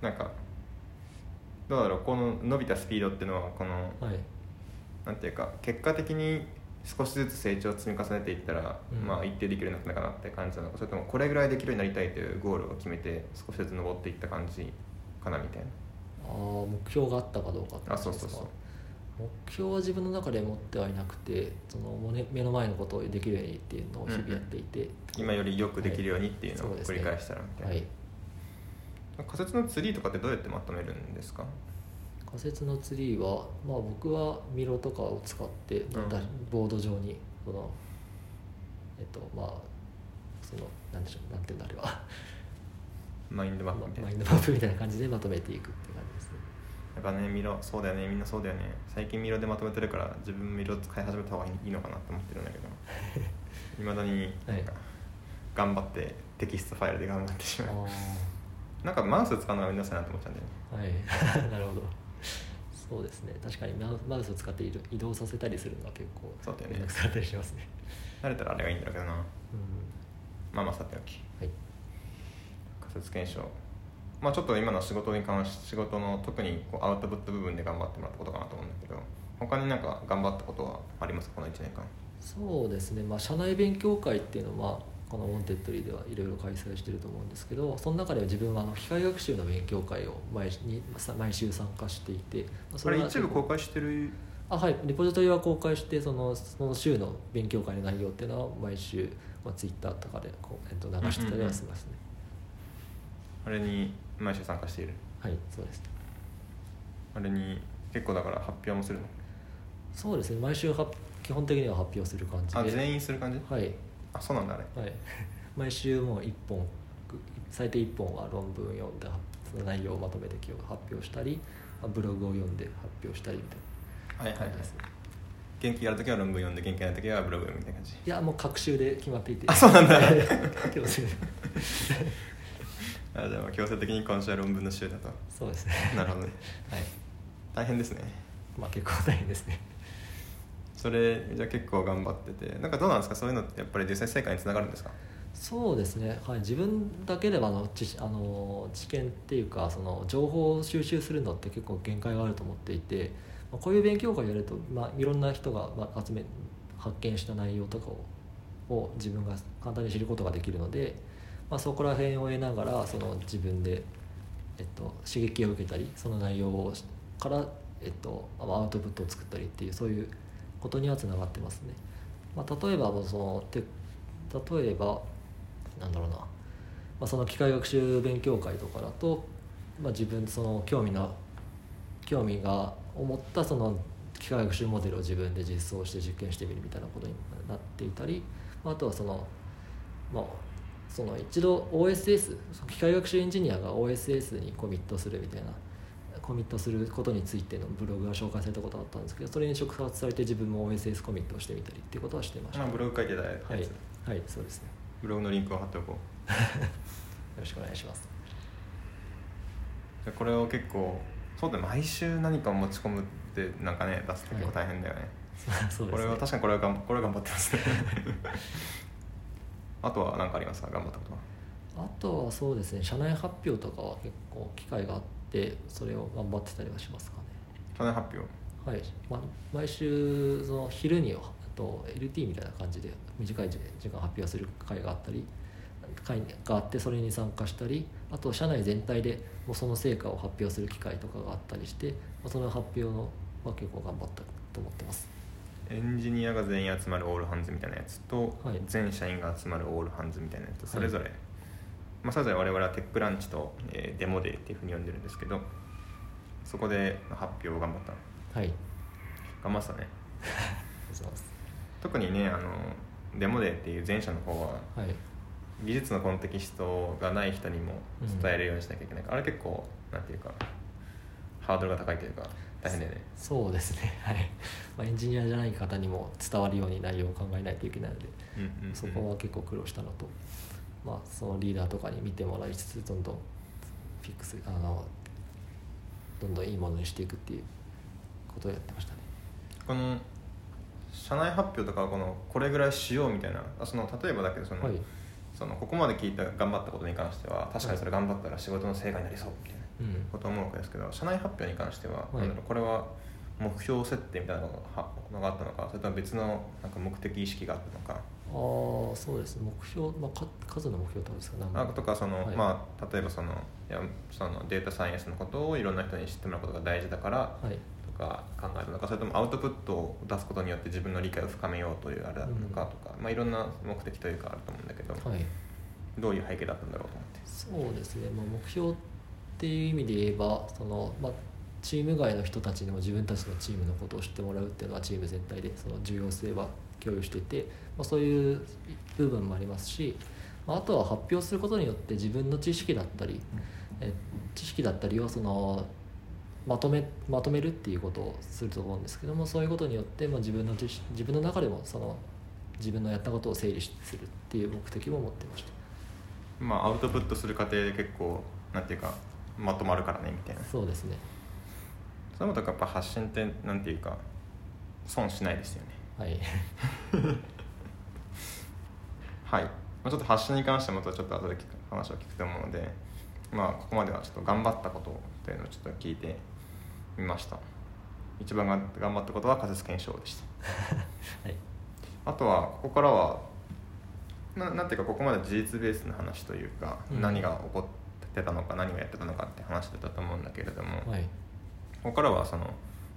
なんかどうだろう？この伸びたスピードっていうのはこのはい、なんていうか結果的に少しずつ成長を積み重ねていったら、うん。まあ一定できるようになったかなって感じなのか。それともこれぐらいできるようになりたいというゴールを決めて少しずつ登っていった感じかなみたいああ目標があったかどうかってなあことですか？そうそうそう。目標は自分の中で持ってはいなくてそのもうね目の前のことをできるようにっていうのを日々やっていて、今よりよくできるようにっていうのを繰り返したらみたいな、はい、仮説のツリーとかってどうやってまとめるんですか？仮説のツリーは、まあ、僕は Miro とかを使って、ん。だボード上にそのえっとまあそのなんでしょうなんていうんだあれは。マインドマップみたいな。マインドマップみたいな感じでまとめていくっていうやっぱね Miro そうだよねみんなそうだよね。最近 Miro でまとめてるから自分も Miro 使い始めた方がいいのかなって思ってるんだけど。いまだになんか頑張ってテキストファイルで頑張ってしまう。あなんかマウス使うのがめんどくさいなと思っちゃうんだよね。あはい。なるほど。そうですね。確かにマウマウスを使って移動移動させたりするのは結構そうだよね。くさかったりしますね。慣れたらあれがいいんだけどな。うん。まあまあさておき。はい。仮説検証まあちょっと今の仕事に関し仕事の特にこうアウトプット部分で頑張ってもらったことかなと思うんだけど他になんか頑張ったことはありますか？この1年間。そうですね、まあ、社内勉強会っていうのはこの Wantedly ではいろいろ開催してると思うんですけどその中では自分はあの機械学習の勉強会を毎にさ毎週参加していてまああれは一部公開してる？あはい。レポジトリは公開してそのその週の勉強会の内容っていうのは毎週、まあ、ツイッターとかでこう、えっと、流してたりはしますね、あれに毎週参加している。はいそうです。あれに結構だから発表もするの？そうですね。毎週は基本的には発表する感じで。あ全員する感じ？はい。あそうなんだあれ。はい、毎週もう1本最低1本は論文読んでその内容をまとめて今日発表したりまあブログを読んで発表したりみたいはいはいはい。な感じですね元気がある時は論文読んで元気がない時はブログ読むみたいな感じ。いやもう各週で決まっていて。あそうなんだ あじゃあまあ強制的に今週は論文の週だとそうですね。なるほどね。はい。大変ですね。まあ結構大変ですね。それじゃあ結構頑張っててなんかどうなんですか？そういうのってやっぱり実際成果につながるんですか？そうですね、はい、自分だけではあの知あの知見っていうかその情報を収集するのって結構限界があると思っていて、まあ、こういう勉強会やると、まあ、いろんな人がまあ集め発見した内容とかをを自分が簡単に知ることができるので、まあ、そこら辺を得ながらその自分で、えっと、刺激を受けたりその内容をから、えっと、まアウトプットを作ったりっていうそういうことにはつながってますね。まあ、例えばそのて例えばなんだろうな、まあ、その機械学習勉強会とかだと、まあ、自分その興味の興味が思ったその機械学習モデルを自分で実装して実験してみるみたいなことになっていたり、まあ、あとはその、まあ、その一度 OSS 機械学習エンジニアが OSS にコミットするみたいなコミットすることについてのブログが紹介されたことがあったんですけどそれに触発されて自分も OSS コミットをしてみたりっていうことはしてました、まあブログ書いてたやつ、はい、はい、そうですね。ブログのリンクを貼っておこ よろしくお願いします。これを結構そうだね毎週何かを持ち込むってなんかね出すと結構大変だよね、そうですね。これは確かにこれはこれは頑張ってますね あとは何かありますか？頑張ったことは。あとはそうですね社内発表とかは結構機会があってそれを頑張ってたりはしますかね。社内発表？はい、ま、毎週その昼にあと LT みたいな感じで短い時間発表する会があったり会があってそれに参加したりあと社内全体でもうその成果を発表する機会とかがあったりして、まあ、その発表のは結構頑張ったと思ってますエンジニアが全員集まるオールハンズみたいなやつと、はい。全社員が集まるオールハンズみたいなやつとそれぞれ、まあ、それぞれ我々はテックランチと、えーデモデーっていうふうに呼んでるんですけどそこで発表を頑張ったはい。頑張ってたね。ありがとうございます特にねあのデモデーっていう前者の方ははい。技術のコンテキストがない人にも伝えるようにしなきゃいけないから、あれ結構なんていうかハードルが高いというか大変だよね。そうですね。はい、まあ、エンジニアじゃない方にも伝わるように内容を考えないといけないのでうんうんうん。そこは結構苦労したのと、まあ、そのリーダーとかに見てもらいつつどんどんフィックスあのどんどんいいものにしていくっていうことをやってましたね。この社内発表とかはこのこれぐらいしようみたいなあその例えばだけどその、はい、そのここまで聞いた頑張ったことに関しては確かにそれ頑張ったら仕事の成果になりそう。みたいなうんことを思うわけですけど社内発表に関しては、い。なんだろうこれは目標設定みたいなのがはのがあったのかそれとも別のなんか目的意識があったのか。ああそうですね。目標、まあ、か数の目標とですか？何あとかその、はい。まあ、例えばそのいやそのデータサイエンスのことをいろんな人に知ってもらうことが大事だからはい。とか考えるのかそれともアウトプットを出すことによって自分の理解を深めようというあれだったのかとか、まあ、いろんな目的というかあると思うんだけど、はい。どういう背景だったんだろうと思って。そうですね、まあ、目標っていう意味で言えばその、まあ、チーム外の人たちにも自分たちのチームのことを知ってもらうっていうのはチーム全体でその重要性は共有してて、まあ、そういう部分もありますし、まあ、あとは発表することによって自分の知識だったり、え知識だったりをそのまとめまとめるっていうことをすると思うんですけどもそういうことによって、まあ、自分の知識自分の中でもその自分のやったことを整理するっていう目的も持ってました。まあ、アウトプットする過程で結構なんていうかまとまるからねみたいな。そうですね。そういうことがやっぱ発信ってなんていうか損しないですよね。はい。はい、まあ、ちょっと発信に関してもまたちょっと後で話を聞くと思うのでまあここまではちょっと頑張ったことというのをちょっと聞いてみました。一番が頑張ったことは仮説検証でした。はい。あとはここからはななんていうかここまで事実ベースの話というか、うん。何が起こってたのか何をやってたのかって話してたと思うんだけれども、はい。ここからはその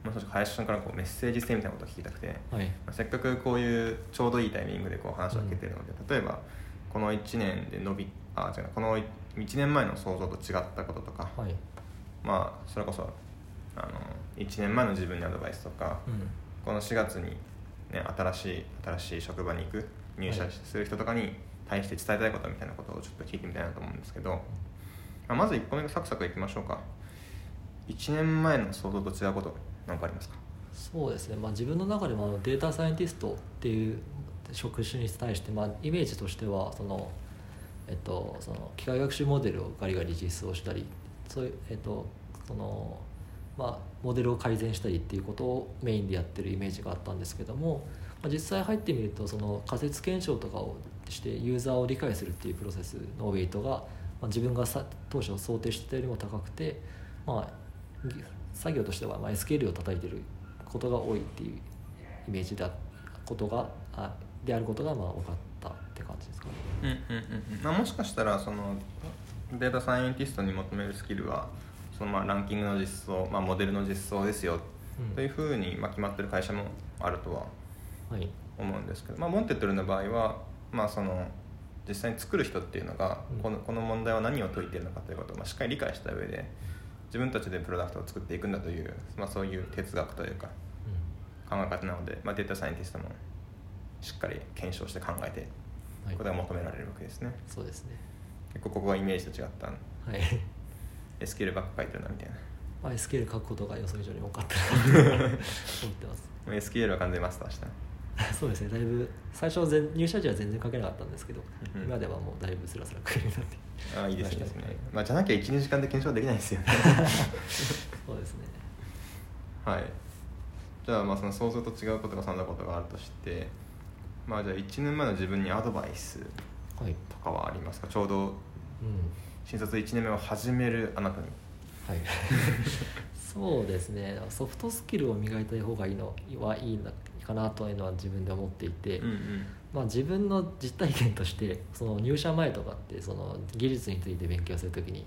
もう少し林さんからこうメッセージ性みたいなことを聞きたくて、はい。まあせっかくこういうちょうどいいタイミングでこう話を聞けてるので、例えばこの1年で伸びあ違うこの1年前の想像と違ったこととか、はい。まあそれこそあの1年前の自分にアドバイスとか、うん。この4月に、ね、新しい新しい職場に行く入社する人とかに対して伝えたいことみたいなことをちょっと聞いてみたいなと思うんですけど、あ、まず1個目サクサクいきましょうか。1年前の想像と違うこと何かありますか？そうですね、まあ、自分の中でもデータサイエンティストっていう職種に対して、まあ、イメージとしてはその、えっと、その機械学習モデルをガリガリ実装したりそういう、えっとそのまあ、モデルを改善したりっていうことをメインでやってるイメージがあったんですけども、まあ、実際入ってみるとその仮説検証とかをしてユーザーを理解するっていうプロセスのウェイトが、まあ、自分がさ当初想定してたよりも高くて、まあ、ぎ作業としてはまあ SQL を叩いてることが多いっていうイメージだことがあであることがまあ多かったって感じですかね。うんうんうんうん。まあ、もしかしたらそのデータサイエンティストに求めるスキルはそのまあランキングの実装、まあ、モデルの実装ですようん。というふうにまあ決まってる会社もあるとははい。思うんですけど、まあ、モンテッドルの場合は、まあ、その実際に作る人っていうのがうん。このこの問題は何を解いているのかということをまあしっかり理解した上で自分たちでプロダクトを作っていくんだという、まあ、そういう哲学というか考え方なので、まあ、データサイエンティストもしっかり検証して考えてはい。ことが求められるわけですね。そうですね。結構ここがイメージと違った。はい。SQL ばっか書いてるなみたいな。まあ SQL 書くことが予想以上に多かったなと思ってます。SQL は完全にマスターした そうですねだいぶ最初は全入社時は全然書けなかったんですけど、うん。今ではもうだいぶスラスラ書けるようになってああいいですね。まあ、じゃなきゃ12時間で検証できないですよね。そうですね。はい。じゃあまあその想像と違うことがそんなことがあるとしてまあじゃあ1年前の自分にアドバイスはいとかはありますか？ちょうど新卒1年目を始めるあなたに。はい。そうですね。ソフトスキルを磨いた方がいいのはいいのかなというのは自分で思っていて、うんうん。まあ、自分の実体験としてその入社前とかってその技術について勉強するときに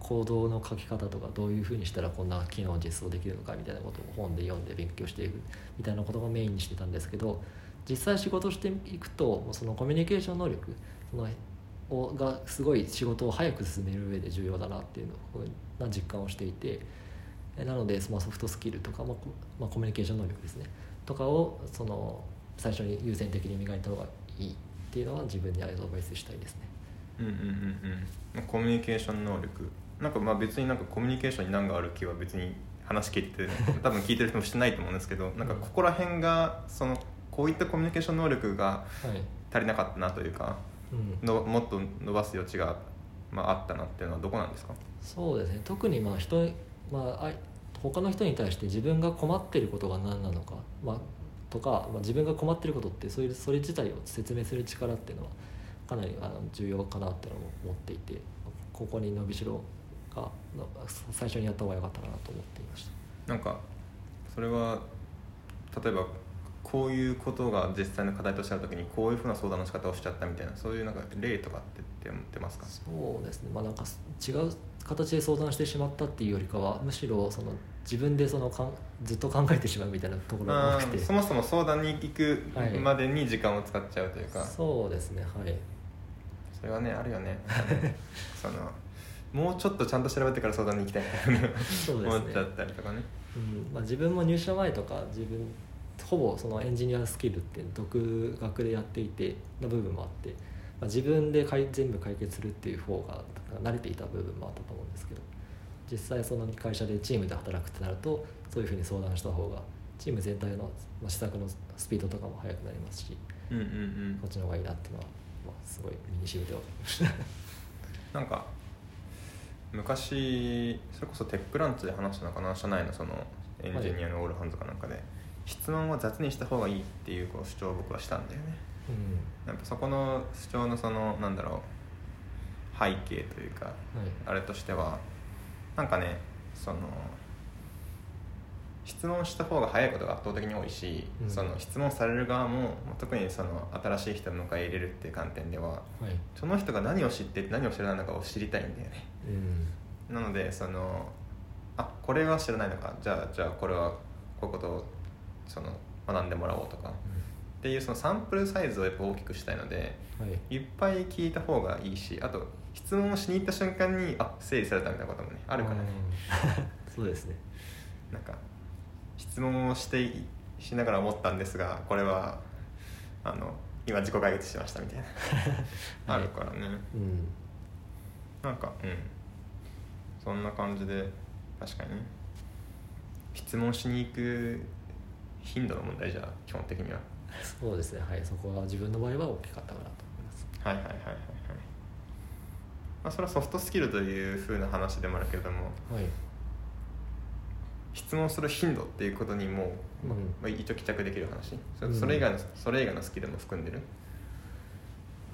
コードの書き方とかどういうふうにしたらこんな機能を実装できるのかみたいなことを本で読んで勉強していくみたいなことがメインにしてたんですけど実際仕事していくとそのコミュニケーション能力そのをがすごい仕事を早く進める上で重要だなっていうのな実感をしていてえなので、まあ、ソフトスキルとか、まあ、コミュニケーション能力ですねとかをその最初に優先的に磨いた方がいいっていうのは自分にアドバイスしたいですね。うんうんうんうん。コミュニケーション能力。なんかまあ別になんかコミュニケーションに難がある気は別に話聞いてて 多分聞いてる人もしてないと思うんですけどなんかここら辺がそのこういったコミュニケーション能力がはい。足りなかったなというかうん、のもっと伸ばす余地が、まあ、あったなっていうのはどこなんですか？そうですね。特にまあ人、まあ、あい他の人に対して自分が困っていることが何なのか、まあ、とか、まあ、自分が困っていることってそういうそれ自体を説明する力っていうのはかなりあの重要かなっていうのも思っていてここに伸びしろがの最初にやった方が良かったかなと思っていました。なんかそれは例えばこういうことが実際の課題としてある時にこういうふうな相談の仕方をしちゃったみたいなそういうなんか例とかって出出ますか？そうですねまあなんか違う形で相談してしまったっていうよりかはむしろその自分でそのかんずっと考えてしまうみたいなところが多くて。そもそも相談に行くはいまでに時間を使っちゃうというか、そうですねはい。それはねあるよね。そのもうちょっとちゃんと調べてから相談に行きたい。なそうですね。思っちゃったりとかね。うんまあ、自分も入社前とか自分ほぼそのエンジニアスキルって独学でやっていての部分もあって、まあ、自分でかい全部解決するっていう方が慣れていた部分もあったと思うんですけど実際その会社でチームで働くってなるとそういうふうに相談した方がチーム全体のまあ施策のスピードとかも速くなりますしうんうんうん。こっちの方がいいなっていうのは、まあ、すごい身に染みて分かりました。なんか昔それこそテックランチで話したのかな社内のそのエンジニアのオールハンズかなんかで、質問は雑にした方がいいっていうこう主張を僕はしたんだよね。やっぱそこの主張のそのなんだろう背景というかうんはい。あれとしてはなんかねその質問した方が早いことが圧倒的に多いし、うん。その質問される側も特にその新しい人を迎え入れるっていう観点でははい。その人が何を知ってて何を知らないのかを知りたいんだよね。うん。なのでそのあこれは知らないのかじゃあじゃあこれはこういうことをその学んでもらおうとかっていうそのサンプルサイズをやっぱ大きくしたいのではい。いっぱい聞いた方がいいしあと質問をしに行った瞬間にあ整理されたみたいなこともねあるからね。うん。そうですね。なんか質問をしていしながら思ったんですがこれはあの今自己解決しましたみたいな。あるからね、うん。なんかうん。そんな感じで確かにね質問しに行く頻度の問題じゃ基本的には。そうですね。はい。そこは自分の場合は大きかったかなと思います。はいはいはいはいはいまあそれはソフトスキルというふうな話でもあるけれどもはい。質問する頻度っていうことにも、まあ一応帰着できる話。それ以外の、それ以外のスキルも含んでる。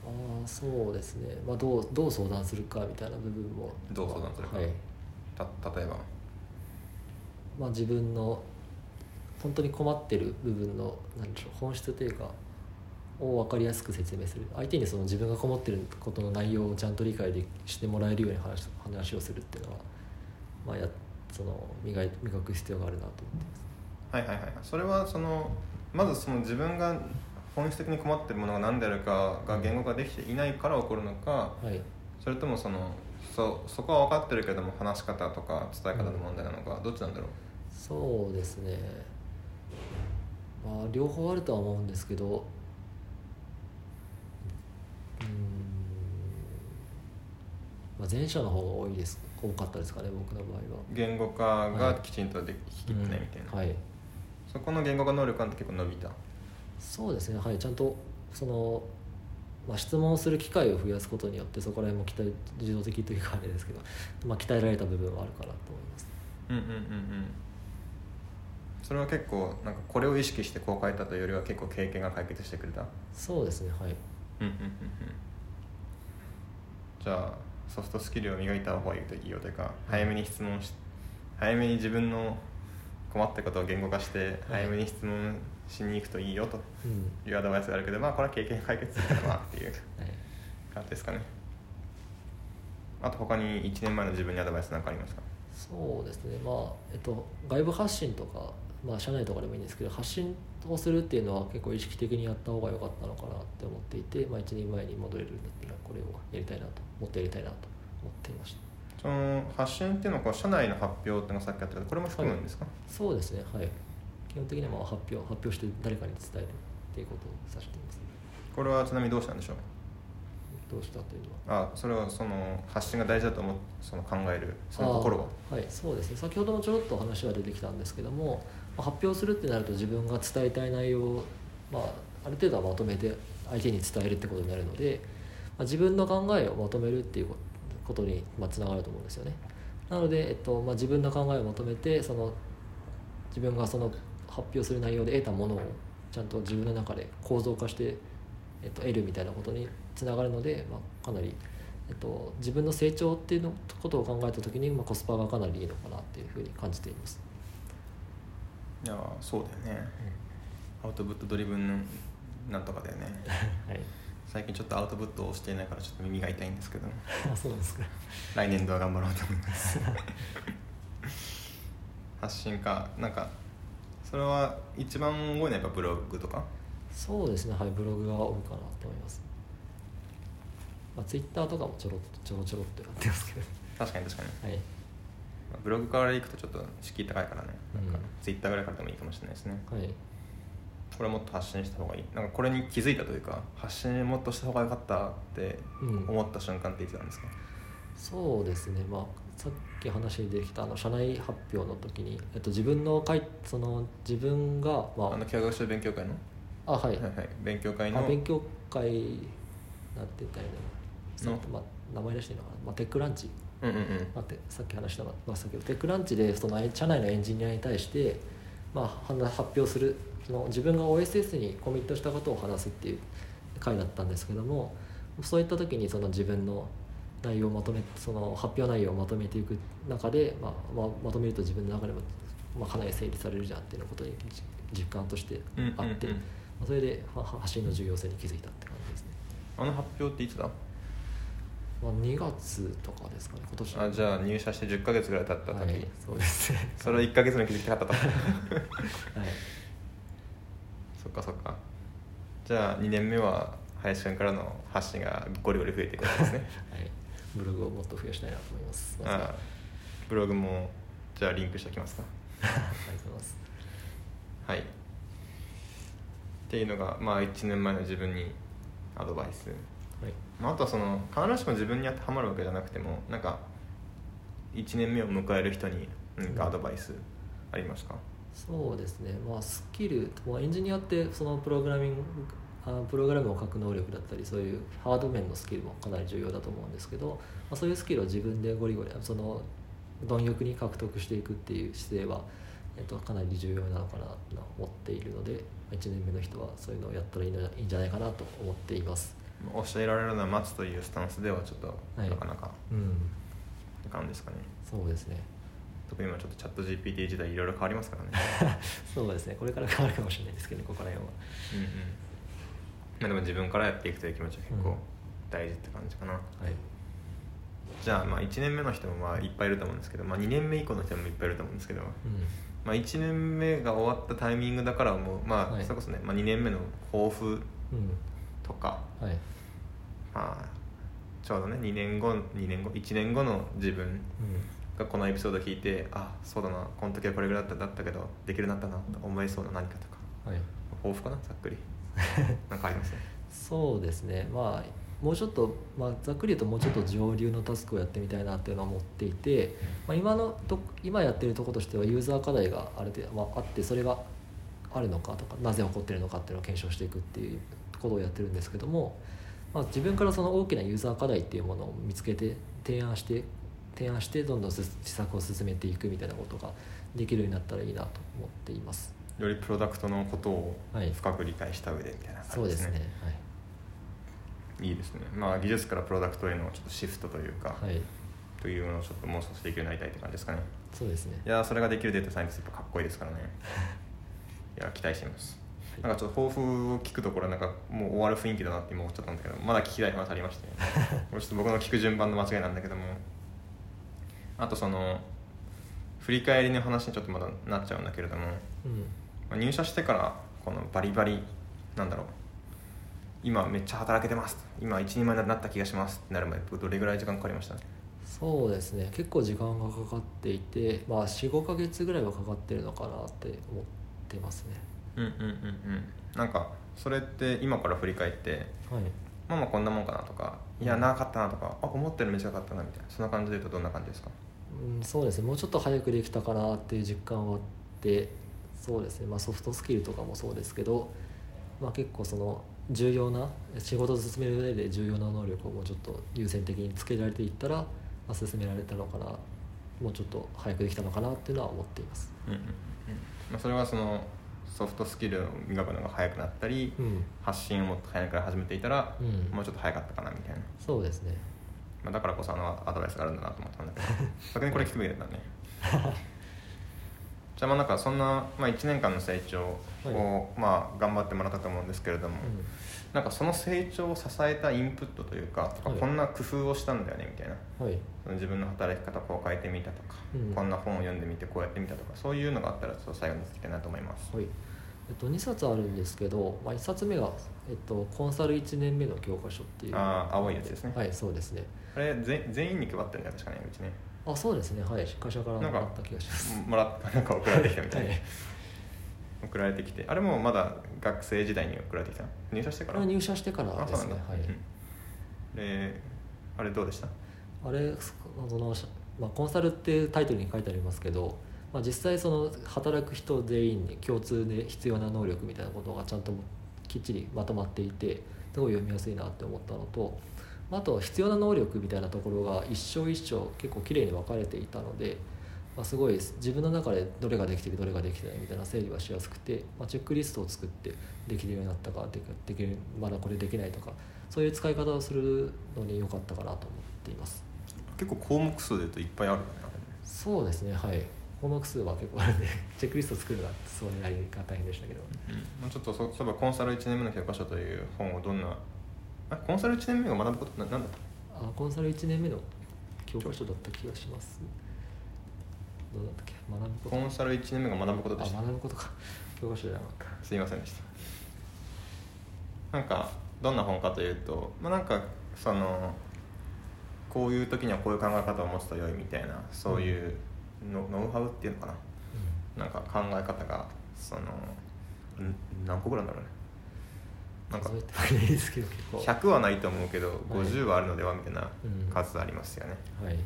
ああそうですね、まあ、どうどう相談するかみたいな部分も。どう相談するか。はい。た例えば。まあ、自分の本当に困ってる部分の何でしょう本質というかを分かりやすく説明する。相手にその自分が困ってることの内容をちゃんと理解でしてもらえるように話話をするっていうのは、まあ、やその磨い磨く必要があるなと思ってますはいはいはいそれはそのまずその自分が本質的に困ってるものが何であるかが言語化できていないから起こるのかはいそれともそのそそこは分かってるけども話し方とか伝え方の問題なのか、どっちなんだろうそうですねまあ両方あるとは思うんですけどうーんまあ前者の方が多いです多かったですかね僕の場合は。言語化がきちんとでききってないみたいな、うんはい。そこの言語化能力は結構伸びた。そうですねはい。ちゃんとその、まあ、質問をする機会を増やすことによってそこら辺も期待自動的というかあれですけど、まあ、鍛えられた部分はあるかなと思います。うんうんうんうん。それは結構なんかこれを意識してこう書いたというよりは結構経験が解決してくれた？そうですねはい。うんうんうんうん。じゃあソフトスキルを磨いた方がいいよというか早めに質問し早めに自分の困ったことを言語化して早めに質問しに行くといいよとうん。いうアドバイスがあるけどまあこれは経験解決するかなっていうはい。感じですかね。あと他に1年前の自分にアドバイスなんかありますか？そうですね。まあえっと外部発信とかまあ社内とかでもいいんですけど発信をするっていうのは結構意識的にやった方が良かったのかなって思っていて、まあ、1年前に戻れるんだったらこれをやりたいなともっとやりたいなと思っていましたその発信っていうのはこう社内の発表っていうのがさっきあったけどこれも含むんですか、そうですね。はい。基本的にはまあ発表発表して誰かに伝えるっていうことを指しています。これはちなみにどうしたんでしょう？どうしたというのは？あそれはその発信が大事だと思うその考えるその心は？はい。そうですね。先ほどもちょろっと話は出てきたんですけどもまあ発表するってなると自分が伝えたい内容を、まあ、ある程度はまとめて相手に伝えるってことになるので、まあ、自分の考えをまとめるっていうことにつながると思うんですよねなので、えっとまあ、自分の考えをまとめてその自分がその発表する内容で得たものをちゃんと自分の中で構造化して、えっと、得るみたいなことにつながるので、まあ、かなり、えっと、自分の成長っていうのことを考えた時に、まあ、コスパがかなりいいのかなっていうふうに感じています。いやそうだよね。アウトプットドリブンのなんとかだよね。はい、最近ちょっとアウトプットをしていないからちょっと耳が痛いんですけど。あそうですか。来年度は頑張ろうと思います。発信か。なんかそれは一番多いのはやっぱブログとか？そうですね、はい、ブログが多いかなと思います。まあ、ツイッターとかもちょろっとちょろちょろっとやってますけど、確かに確かに。はい、ブログからいくとちょっと敷居高いからね。なんかうんツイッターぐらいからでもいいかもしれないですね。はい、これはもっと発信した方がいい。なんかこれに気づいたというか発信もっとした方が良かったってうん。思った瞬間っていつなんですか、そうですね、まあ、さっき話に出てきたあの社内発表の時に、えっと、自分の会その自分が、まあ。の教学習勉強会の？あ、あはい、はいはい。勉強会の？あ勉強会なんて言ったらいいの？まあ、名前出していいのかな、まあ、テックランチうんうんうん。まあ、てさっき話したましたけどテックランチでその社内のエンジニアに対して、まあ、は発表するその自分が OSS にコミットしたことを話すっていう回だったんですけどもそういった時にその自分の内容をまとめその発表内容をまとめていく中で、まあまあ、まとめると自分の中でも、まあ、かなり整理されるじゃんっていうことにじ実感としてあって、まあそれでは発信の重要性に気づいたって感じですね、あの発表っていつだまあ、2月とかですかね今年。あじゃあ入社して10ヶ月ぐらい経った時、はい、そうですね。それを1ヶ月の気づきたかったと。はい。そっかそっか。じゃあ2年目は林くんからの発信がゴリゴリ増えていくわけですね。はい、ブログをもっと増やしたいなと思います。あブログもじゃあリンクしておきますか。ありがとうございます。はい。っていうのがまあ1年前の自分にアドバイス、はい、まあ、あとはその必ずしも自分に当てはまるわけじゃなくてもなんか1年目を迎える人に何かアドバイスありますか、そうですね、まあ、スキル、まあ、エンジニアってそのプログラミングプログラムを書く能力だったりそういうハード面のスキルもかなり重要だと思うんですけど、まあ、そういうスキルを自分でゴリゴリその貪欲に獲得していくっていう姿勢は、えっと、かなり重要なのかなと思っているので1年目の人はそういうのをやったらいいんじゃないかなと思っています。教えられるのは待つというスタンスではちょっとはい。なかなか。うん、って感じですかね、そうですね。特に今ちょっとチャット GPT 時代いろいろ変わりますからね。そうですね。これから変わるかもしれないですけどここら辺は。うんうんまあでも自分からやっていくという気持ちは結構大事って感じかな、はい。じゃあまあ1年目の人もまあいっぱいいると思うんですけど、まあ、2年目以降の人もいっぱいいると思うんですけど、うん。まあ、1年目が終わったタイミングだからもうまはい。あそれこそね、まあ、2年目の抱負うんとか、はい。まあ、ちょうどね2年後2年後1年後の自分うん。がこのエピソードを聞いてあそうだなこの時はこれぐらいだっただったけどできるようになったなと思えそうな何かとか。はい、抱負かなざっくり。なんかあります？そうですね。まあもうちょっと、まあ、ざっくり言うともうちょっと上流のタスクをやってみたいなっていうのは思っていて、まあ、今のと今やってるところとしてはユーザー課題がある程度、まあ、あってそれがあるのかとかなぜ起こってるのかっていうのを検証していくっていうことをやってるんですけども、まあ、自分からその大きなユーザー課題っていうものを見つけて提案して提案してどんどんす施策を進めていくみたいなことができるようになったらいいなと思っています。よりプロダクトのことをはい。深く理解した上でみたいなそうで感じですすね、ね。はい。いいですね。まあ技術からプロダクトへのちょっとシフトというか、はい。というのをちょっともう少しできるようになりたいって感じですかね。そうですね。いやーそれができるデータサイエンストやっぱかっこいいですからね。いや期待していますなんかちょっと抱負を聞くとこれなんかもう終わる雰囲気だなって今思っちゃったんですけどまだ聞きたい話ありまして。これちょっと僕の聞く順番の間違いなんだけども。あとその振り返りの話にちょっとまだなっちゃうんだけれども、うん。まあ入社してからこのバリバリなんだろう。今めっちゃ働けてます。今一人前になった気がしますってなるまでどれぐらい時間かかりました？そうですね。結構時間がかかっていて、まあ、45か月ぐらいはかかってるのかなって思ってますねうんうんうんうん。なんかそれって今から振り返ってはい。まあまあこんなもんかなとかいや長かったなとかあ思ったより短かったなみたいな。そんな感じで言うとどんな感じですか？うん、そうですね。もうちょっと早くできたかなっていう実感はあってそうですね、まあ、ソフトスキルとかもそうですけど、まあ、結構その重要な仕事を進める上で重要な能力をもうちょっと優先的につけられていったら、まあ、進められたのかな。もうちょっと早くできたのかなっていうのは思っています。うんうんうん。まあ、それはそのソフトスキルを磨くのが早くなったり、うん、発信をもっと早くから始めていたら、うん。もうちょっと早かったかなみたいな、そうですね。まあ、だからこそあのアドバイスがあるんだなと思ったんだけど。逆にこれ聞くべきだね。じゃあまあなんかそんな、まあ、1年間の成長を、まあ、頑張ってもらったと思うんですけれども、なんかその成長を支えたインプットというか、はい。こんな工夫をしたんだよねみたいな。うん、はい。その自分の働き方をこう変えてみたとか、うん。こんな本を読んでみてこうやってみたとかそういうのがあったらちょっと最後に聞きたいなと思います。はいえっと、2冊あるんですけど、まあ、1冊目が、えっと、コンサル1年目の教科書っていう。ああ青いやつですね、はいそうですね。あれ全全員に配ってるんだよ確かねうちね。あそうですね。はい会社からもなんからった気がします。もらっ なんか送られてきたみたいな、はい。送られてきて。あれもまだ学生時代に送られてきた？入社してから？入社してからあですね。はい。うん。であれどうでした？あれその、まあ、コンサルっていうタイトルに書いてありますけど、まあ、実際その働く人全員に共通で必要な能力みたいなことがちゃんときっちりまとまっていてすごい読みやすいなって思ったのとあと必要な能力みたいなところが一章一章結構きれいに分かれていたので、まあ、すごい自分の中でどれができてるどれができてないみたいな整理はしやすくて、まあ、チェックリストを作ってできるようになったかできるまだこれできないとかそういう使い方をするのに良かったかなと思っています。結構項目数で言うといっぱいあるねそうですねはい項目数は結構あるんでチェックリスト作るのがそうやりが大変でしたけど。うん、ちょっとそそういえばコンサル1年目の教科書という本をどんなあコンサル1年目が学ぶことななんだった？あコンサル1年目の教科書だった気がします。どうだったっけ？学ぶこと。コンサル1年目が学ぶことでした。あ学ぶことか。教科書じゃなかった。すいませんでした。なんかどんな本かというと、まあ、なんかそのこういう時にはこういう考え方を持つと良いみたいなそういうの、ノウハウっていうのかな？なんか考え方がそのん何個ぐらいだろうね。なんか数えてはいないですけど結構。100はないと思うけどはい。50はあるのではみたいなうん。数ありますよね、はい。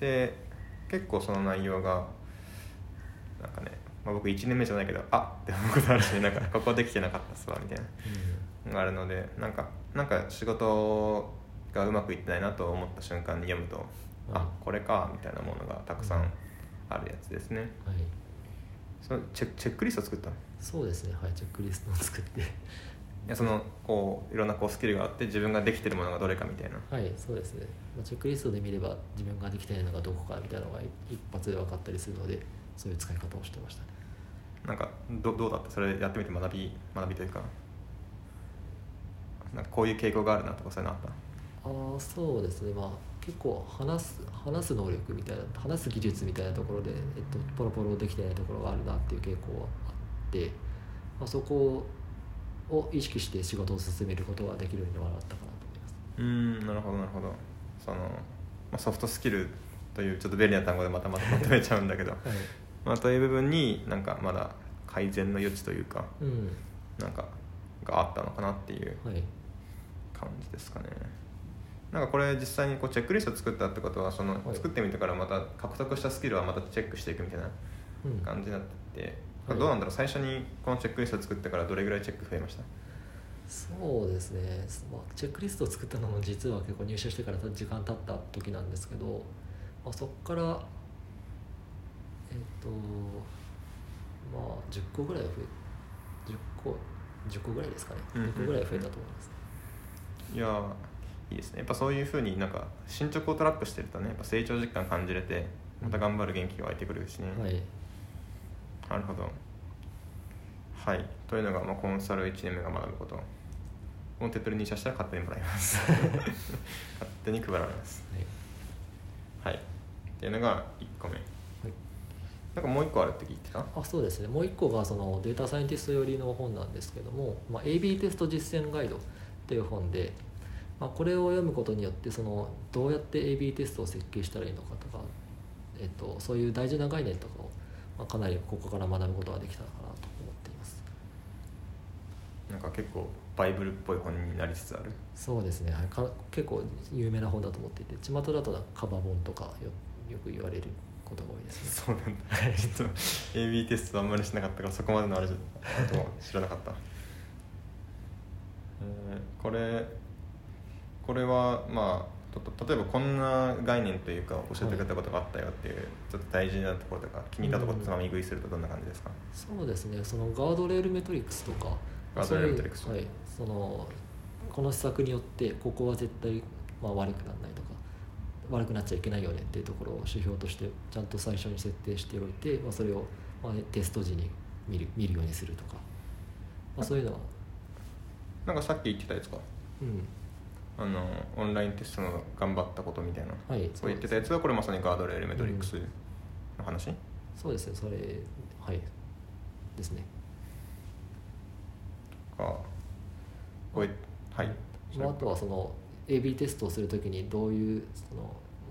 で結構その内容がなんかね、まあ、僕1年目じゃないけどあって思うことあるし なんかここできてなかったっすわみたいな。のがあるのでなんかなんか仕事がうまくいってないなと思った瞬間に読むと、あこれかみたいなものがたくさんあるやつですね、はい。そのチェチェックリスト作ったの？いそうですね。はいチェックリストを作って。やそのこういろんなこうスキルがあって自分ができてるものがどれかみたいな。はいそうですね、まあ、チェックリストで見れば自分ができてないのがどこかみたいなのが一発で分かったりするのでそういう使い方をしてました。ねなんかどどうだった？それやってみて学び学びというか。なんかこういう傾向があるなとかそういうのあった？ああそうですね。まあ結構話す話す能力みたいな話す技術みたいなところで、えっと、ポロポロできてないところがあるなっていう傾向はあって、まあ、そこを意識して仕事を進めることができるようにはなったかなと思います。うーんなるほどなるほど。その、まあ、ソフトスキルというちょっと便利な単語でまたままとめちゃうんだけど、はい。まあ、という部分になんかまだ改善の余地というかうん。なんかがあったのかなっていうはい。感じですかねなんかこれ実際にこうチェックリスト作ったってことはそのはい。作ってみてからまた獲得したスキルはまたチェックしていくみたいなうん。感じになってて、はい。どうなんだろう最初にこのチェックリスト作ってからどれぐらいチェック増えました？そうですね、まあ、チェックリストを作ったのも実は結構入社してから時間経った時なんですけど、まあ、そこからえっ、とまあ10個ぐらいは増え10個10個ぐらいですかね。うんうん10個ぐらい増えたと思います、いやーいいですね。やっぱそういうふうになんか進捗をトラックしてるとねやっぱ成長実感感じれてまた頑張る元気が湧いてくるしね、はい。なるほど。はい。というのが、まあ、コンサル1年目が学ぶこと。この手っ取り入社したら勝手にもらいます。勝手に配られます。はい。はい。っていうのが1個目。はい。なんかもう1個あるって聞いてた？あそうですね。もう一個がそのデータサイエンティスト寄りの本なんですけども「まあ、AB テスト実践ガイド」っていう本で、まあ、これを読むことによってそのどうやって AB テストを設計したらいいのかとか、えっと、そういう大事な概念とかを、まあ、かなりここから学ぶことができたのかなと思っています。なんか結構バイブルっぽい本になりつつある？そうですね、はい、か結構有名な本だと思っていて巷だとカバ本とかよよく言われることが多いですね。そうなんだ。ちょっと AB テストあんまりしなかったからそこまでのあれじゃ知らなかった、えーこれこれはまあ例えばこんな概念というか教えてくれたことがあったよっていう、ちょっと大事なところとか気に入ったところつまみ食いするとどんな感じですか、そうですね。そのガードレールメトリックスとかガードレールメトリックス。はい、そのこの施策によってここは絶対、まあ、悪くならないとか悪くなっちゃいけないよねっていうところを指標としてちゃんと最初に設定しておいて、まあ、それを、まあ、テスト時に見る見るようにするとか、まあ、そういうのは、なんかさっき言ってたやつか？うんあのオンラインテストの頑張ったことみたいな。はい、そう言ってたやつはこれまさにガードレールメトリックスの話、そうですねそれはい。ですね。か。これはい。まあ、あとはその AB テストをするときにどういうその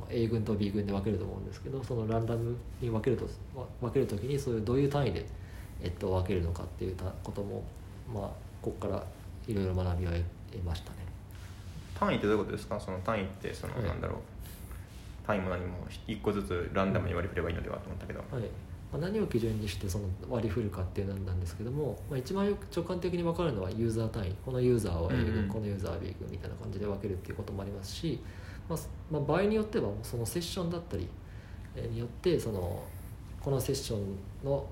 まあ A 群と B 群で分けると思うんですけどそのランダムに分けるとわ分けるときにそういうどういう単位で、えっと、分けるのかっていうたこともまあここからいろいろ学びを得得ました。ね単位ってどういうことですか？その単位ってその、はい。なんだろう。単位も何も一個ずつランダムに割り振ればいいのではと思ったけど、はい。まあ、何を基準にしてその割り振るかっていうのなんですけども、まあ、一番よく直感的に分かるのはユーザー単位。このユーザーは A 群、うんうん。このユーザーは B 群みたいな感じで分けるっていうこともありますし、まあまあ、場合によってはそのセッションだったりえーによってそのこのセッションの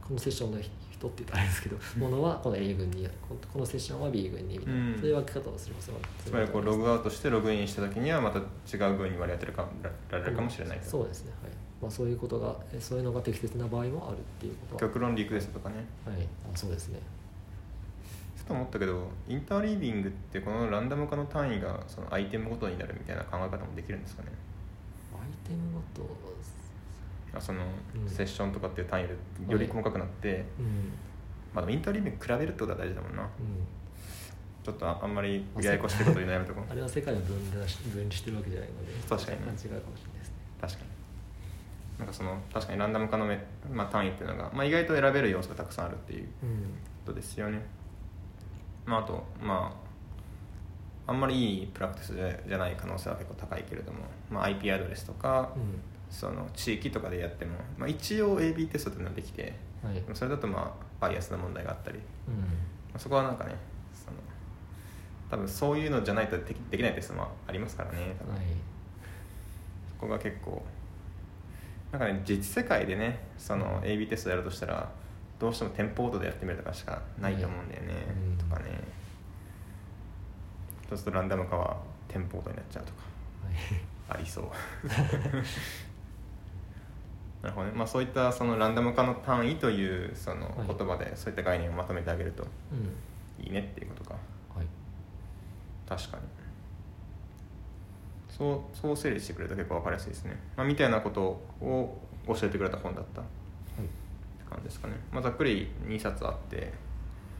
このセッションの人って言ったらあれですけど、ものはこの A 群にここのセッションは B 群にみたいな、うん。そういう分け方をするます。つまりこうログアウトしてログインした時にはまた違う分に割り当てるかられるかもしれないと、そうですね。はい、まあ、そういうことがえそういうのが適切な場合もあるっていうこと。は極論リクエストとかねはい、あそうですね。ちょっと思ったけどインターリーディングってこのランダム化の単位がそのアイテムごとになるみたいな考え方もできるんですかね。アイテムごと、あそのうん。セッションとかっていう単位でより細かくなって、うん、まあインターリーディング比べるってことは大事だもんな。うん、ちょっとああんまりややこしいこと言うのやめとこう。あれは世界を分離し分離してるわけじゃないので、確かにね。間違いかもしれないですね。確かに。なんかその確かにランダム化のめ、まあ、単位っていうのが、まあ、意外と選べる要素がたくさんあるっていううん、ことですよね。まああとまああんまりいいプラクティスじゃじゃない可能性は結構高いけれども、まあ、IP アドレスとか、うん、その地域とかでやっても、まあ、一応 AB テストっていうのができてはい、それだとまあバイアスな問題があったり、まうん、あそこはなんかねその多分そういうのじゃないとできできないテストもありますからね多分。はい、そこが結構なんかね実世界でねその AB テストやるとしたらどうしても店舗ごとでやってみるとかしかないと思うんだよね、うん。とかね。そうするとランダム化は店舗ごとになっちゃうとか。はい、ありそう なるほどね。まあそういったそのランダム化の単位というそのはい。言葉でそういった概念をまとめてあげるとうん、いいねっていうことか。はい、確かに。そうそう整理してくれると結構分かりやすいですね、まあ、みたいなことを教えてくれた本だった。ってはい、感じですかね、まあ、ざっくり2冊あって、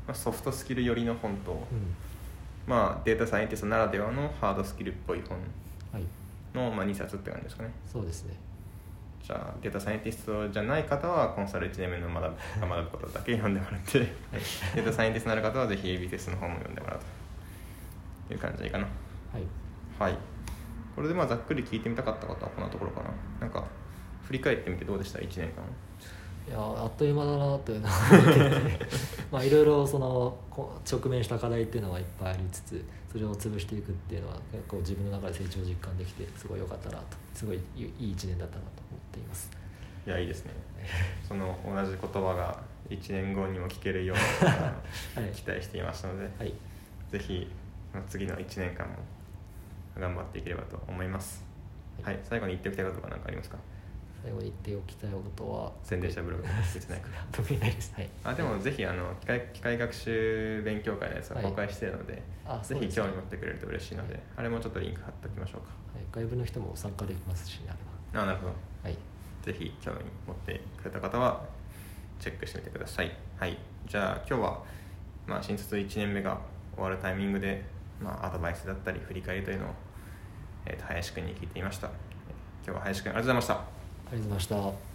まあ、ソフトスキル寄りの本と、うん、まあ、データサイエンティストならではのハードスキルっぽい本はい、の、まあ、2冊って感じですかね。そうですね。じゃあデータサイエンティストじゃない方はコンサル1年目の学ぶが学ぶことだけ 読んでもらってデータサイエンティストになる方はぜひ AB テストの本も読んでもらうという感じでいいかな。はい、はい。これでまあざっくり聞いてみたかったことはこんなところかな。なんか振り返ってみてどうでした？1年間。いやあっという間だなというのは。まあいろいろそのこ直面した課題っていうのはいっぱいありつつそれを潰していくっていうのは結構自分の中で成長実感できてすごい良かったなと。すごいいい一年だったなと思っています。いやいいですね。その同じ言葉が1年後にも聞けるような はい。期待していましたので、はい。ぜぜひまあ次の1年間も頑張っていければと思います。はい。最後に言っておきたいこととか何かありますか？最後に言っておきたいことは。宣伝したブログ別ないか特にないですはい。あでもぜひあの機械機械学習勉強会のやつははい。公開してるので、あぜひ興味持ってくれると嬉しいので、あれもちょっとリンク貼っておきましょうはい、外部の人も参加できますし、あれかあなるほど。ばはい。ぜひ興味持ってくれた方はチェックしてみてください。はい。じゃあ今日は、まあ、新卒1年目が終わるタイミングで、まあ、アドバイスだったり振り返りというのを、えーと林くんに聞いてみました。今日は林くんありがとうございました。あありがとうございました。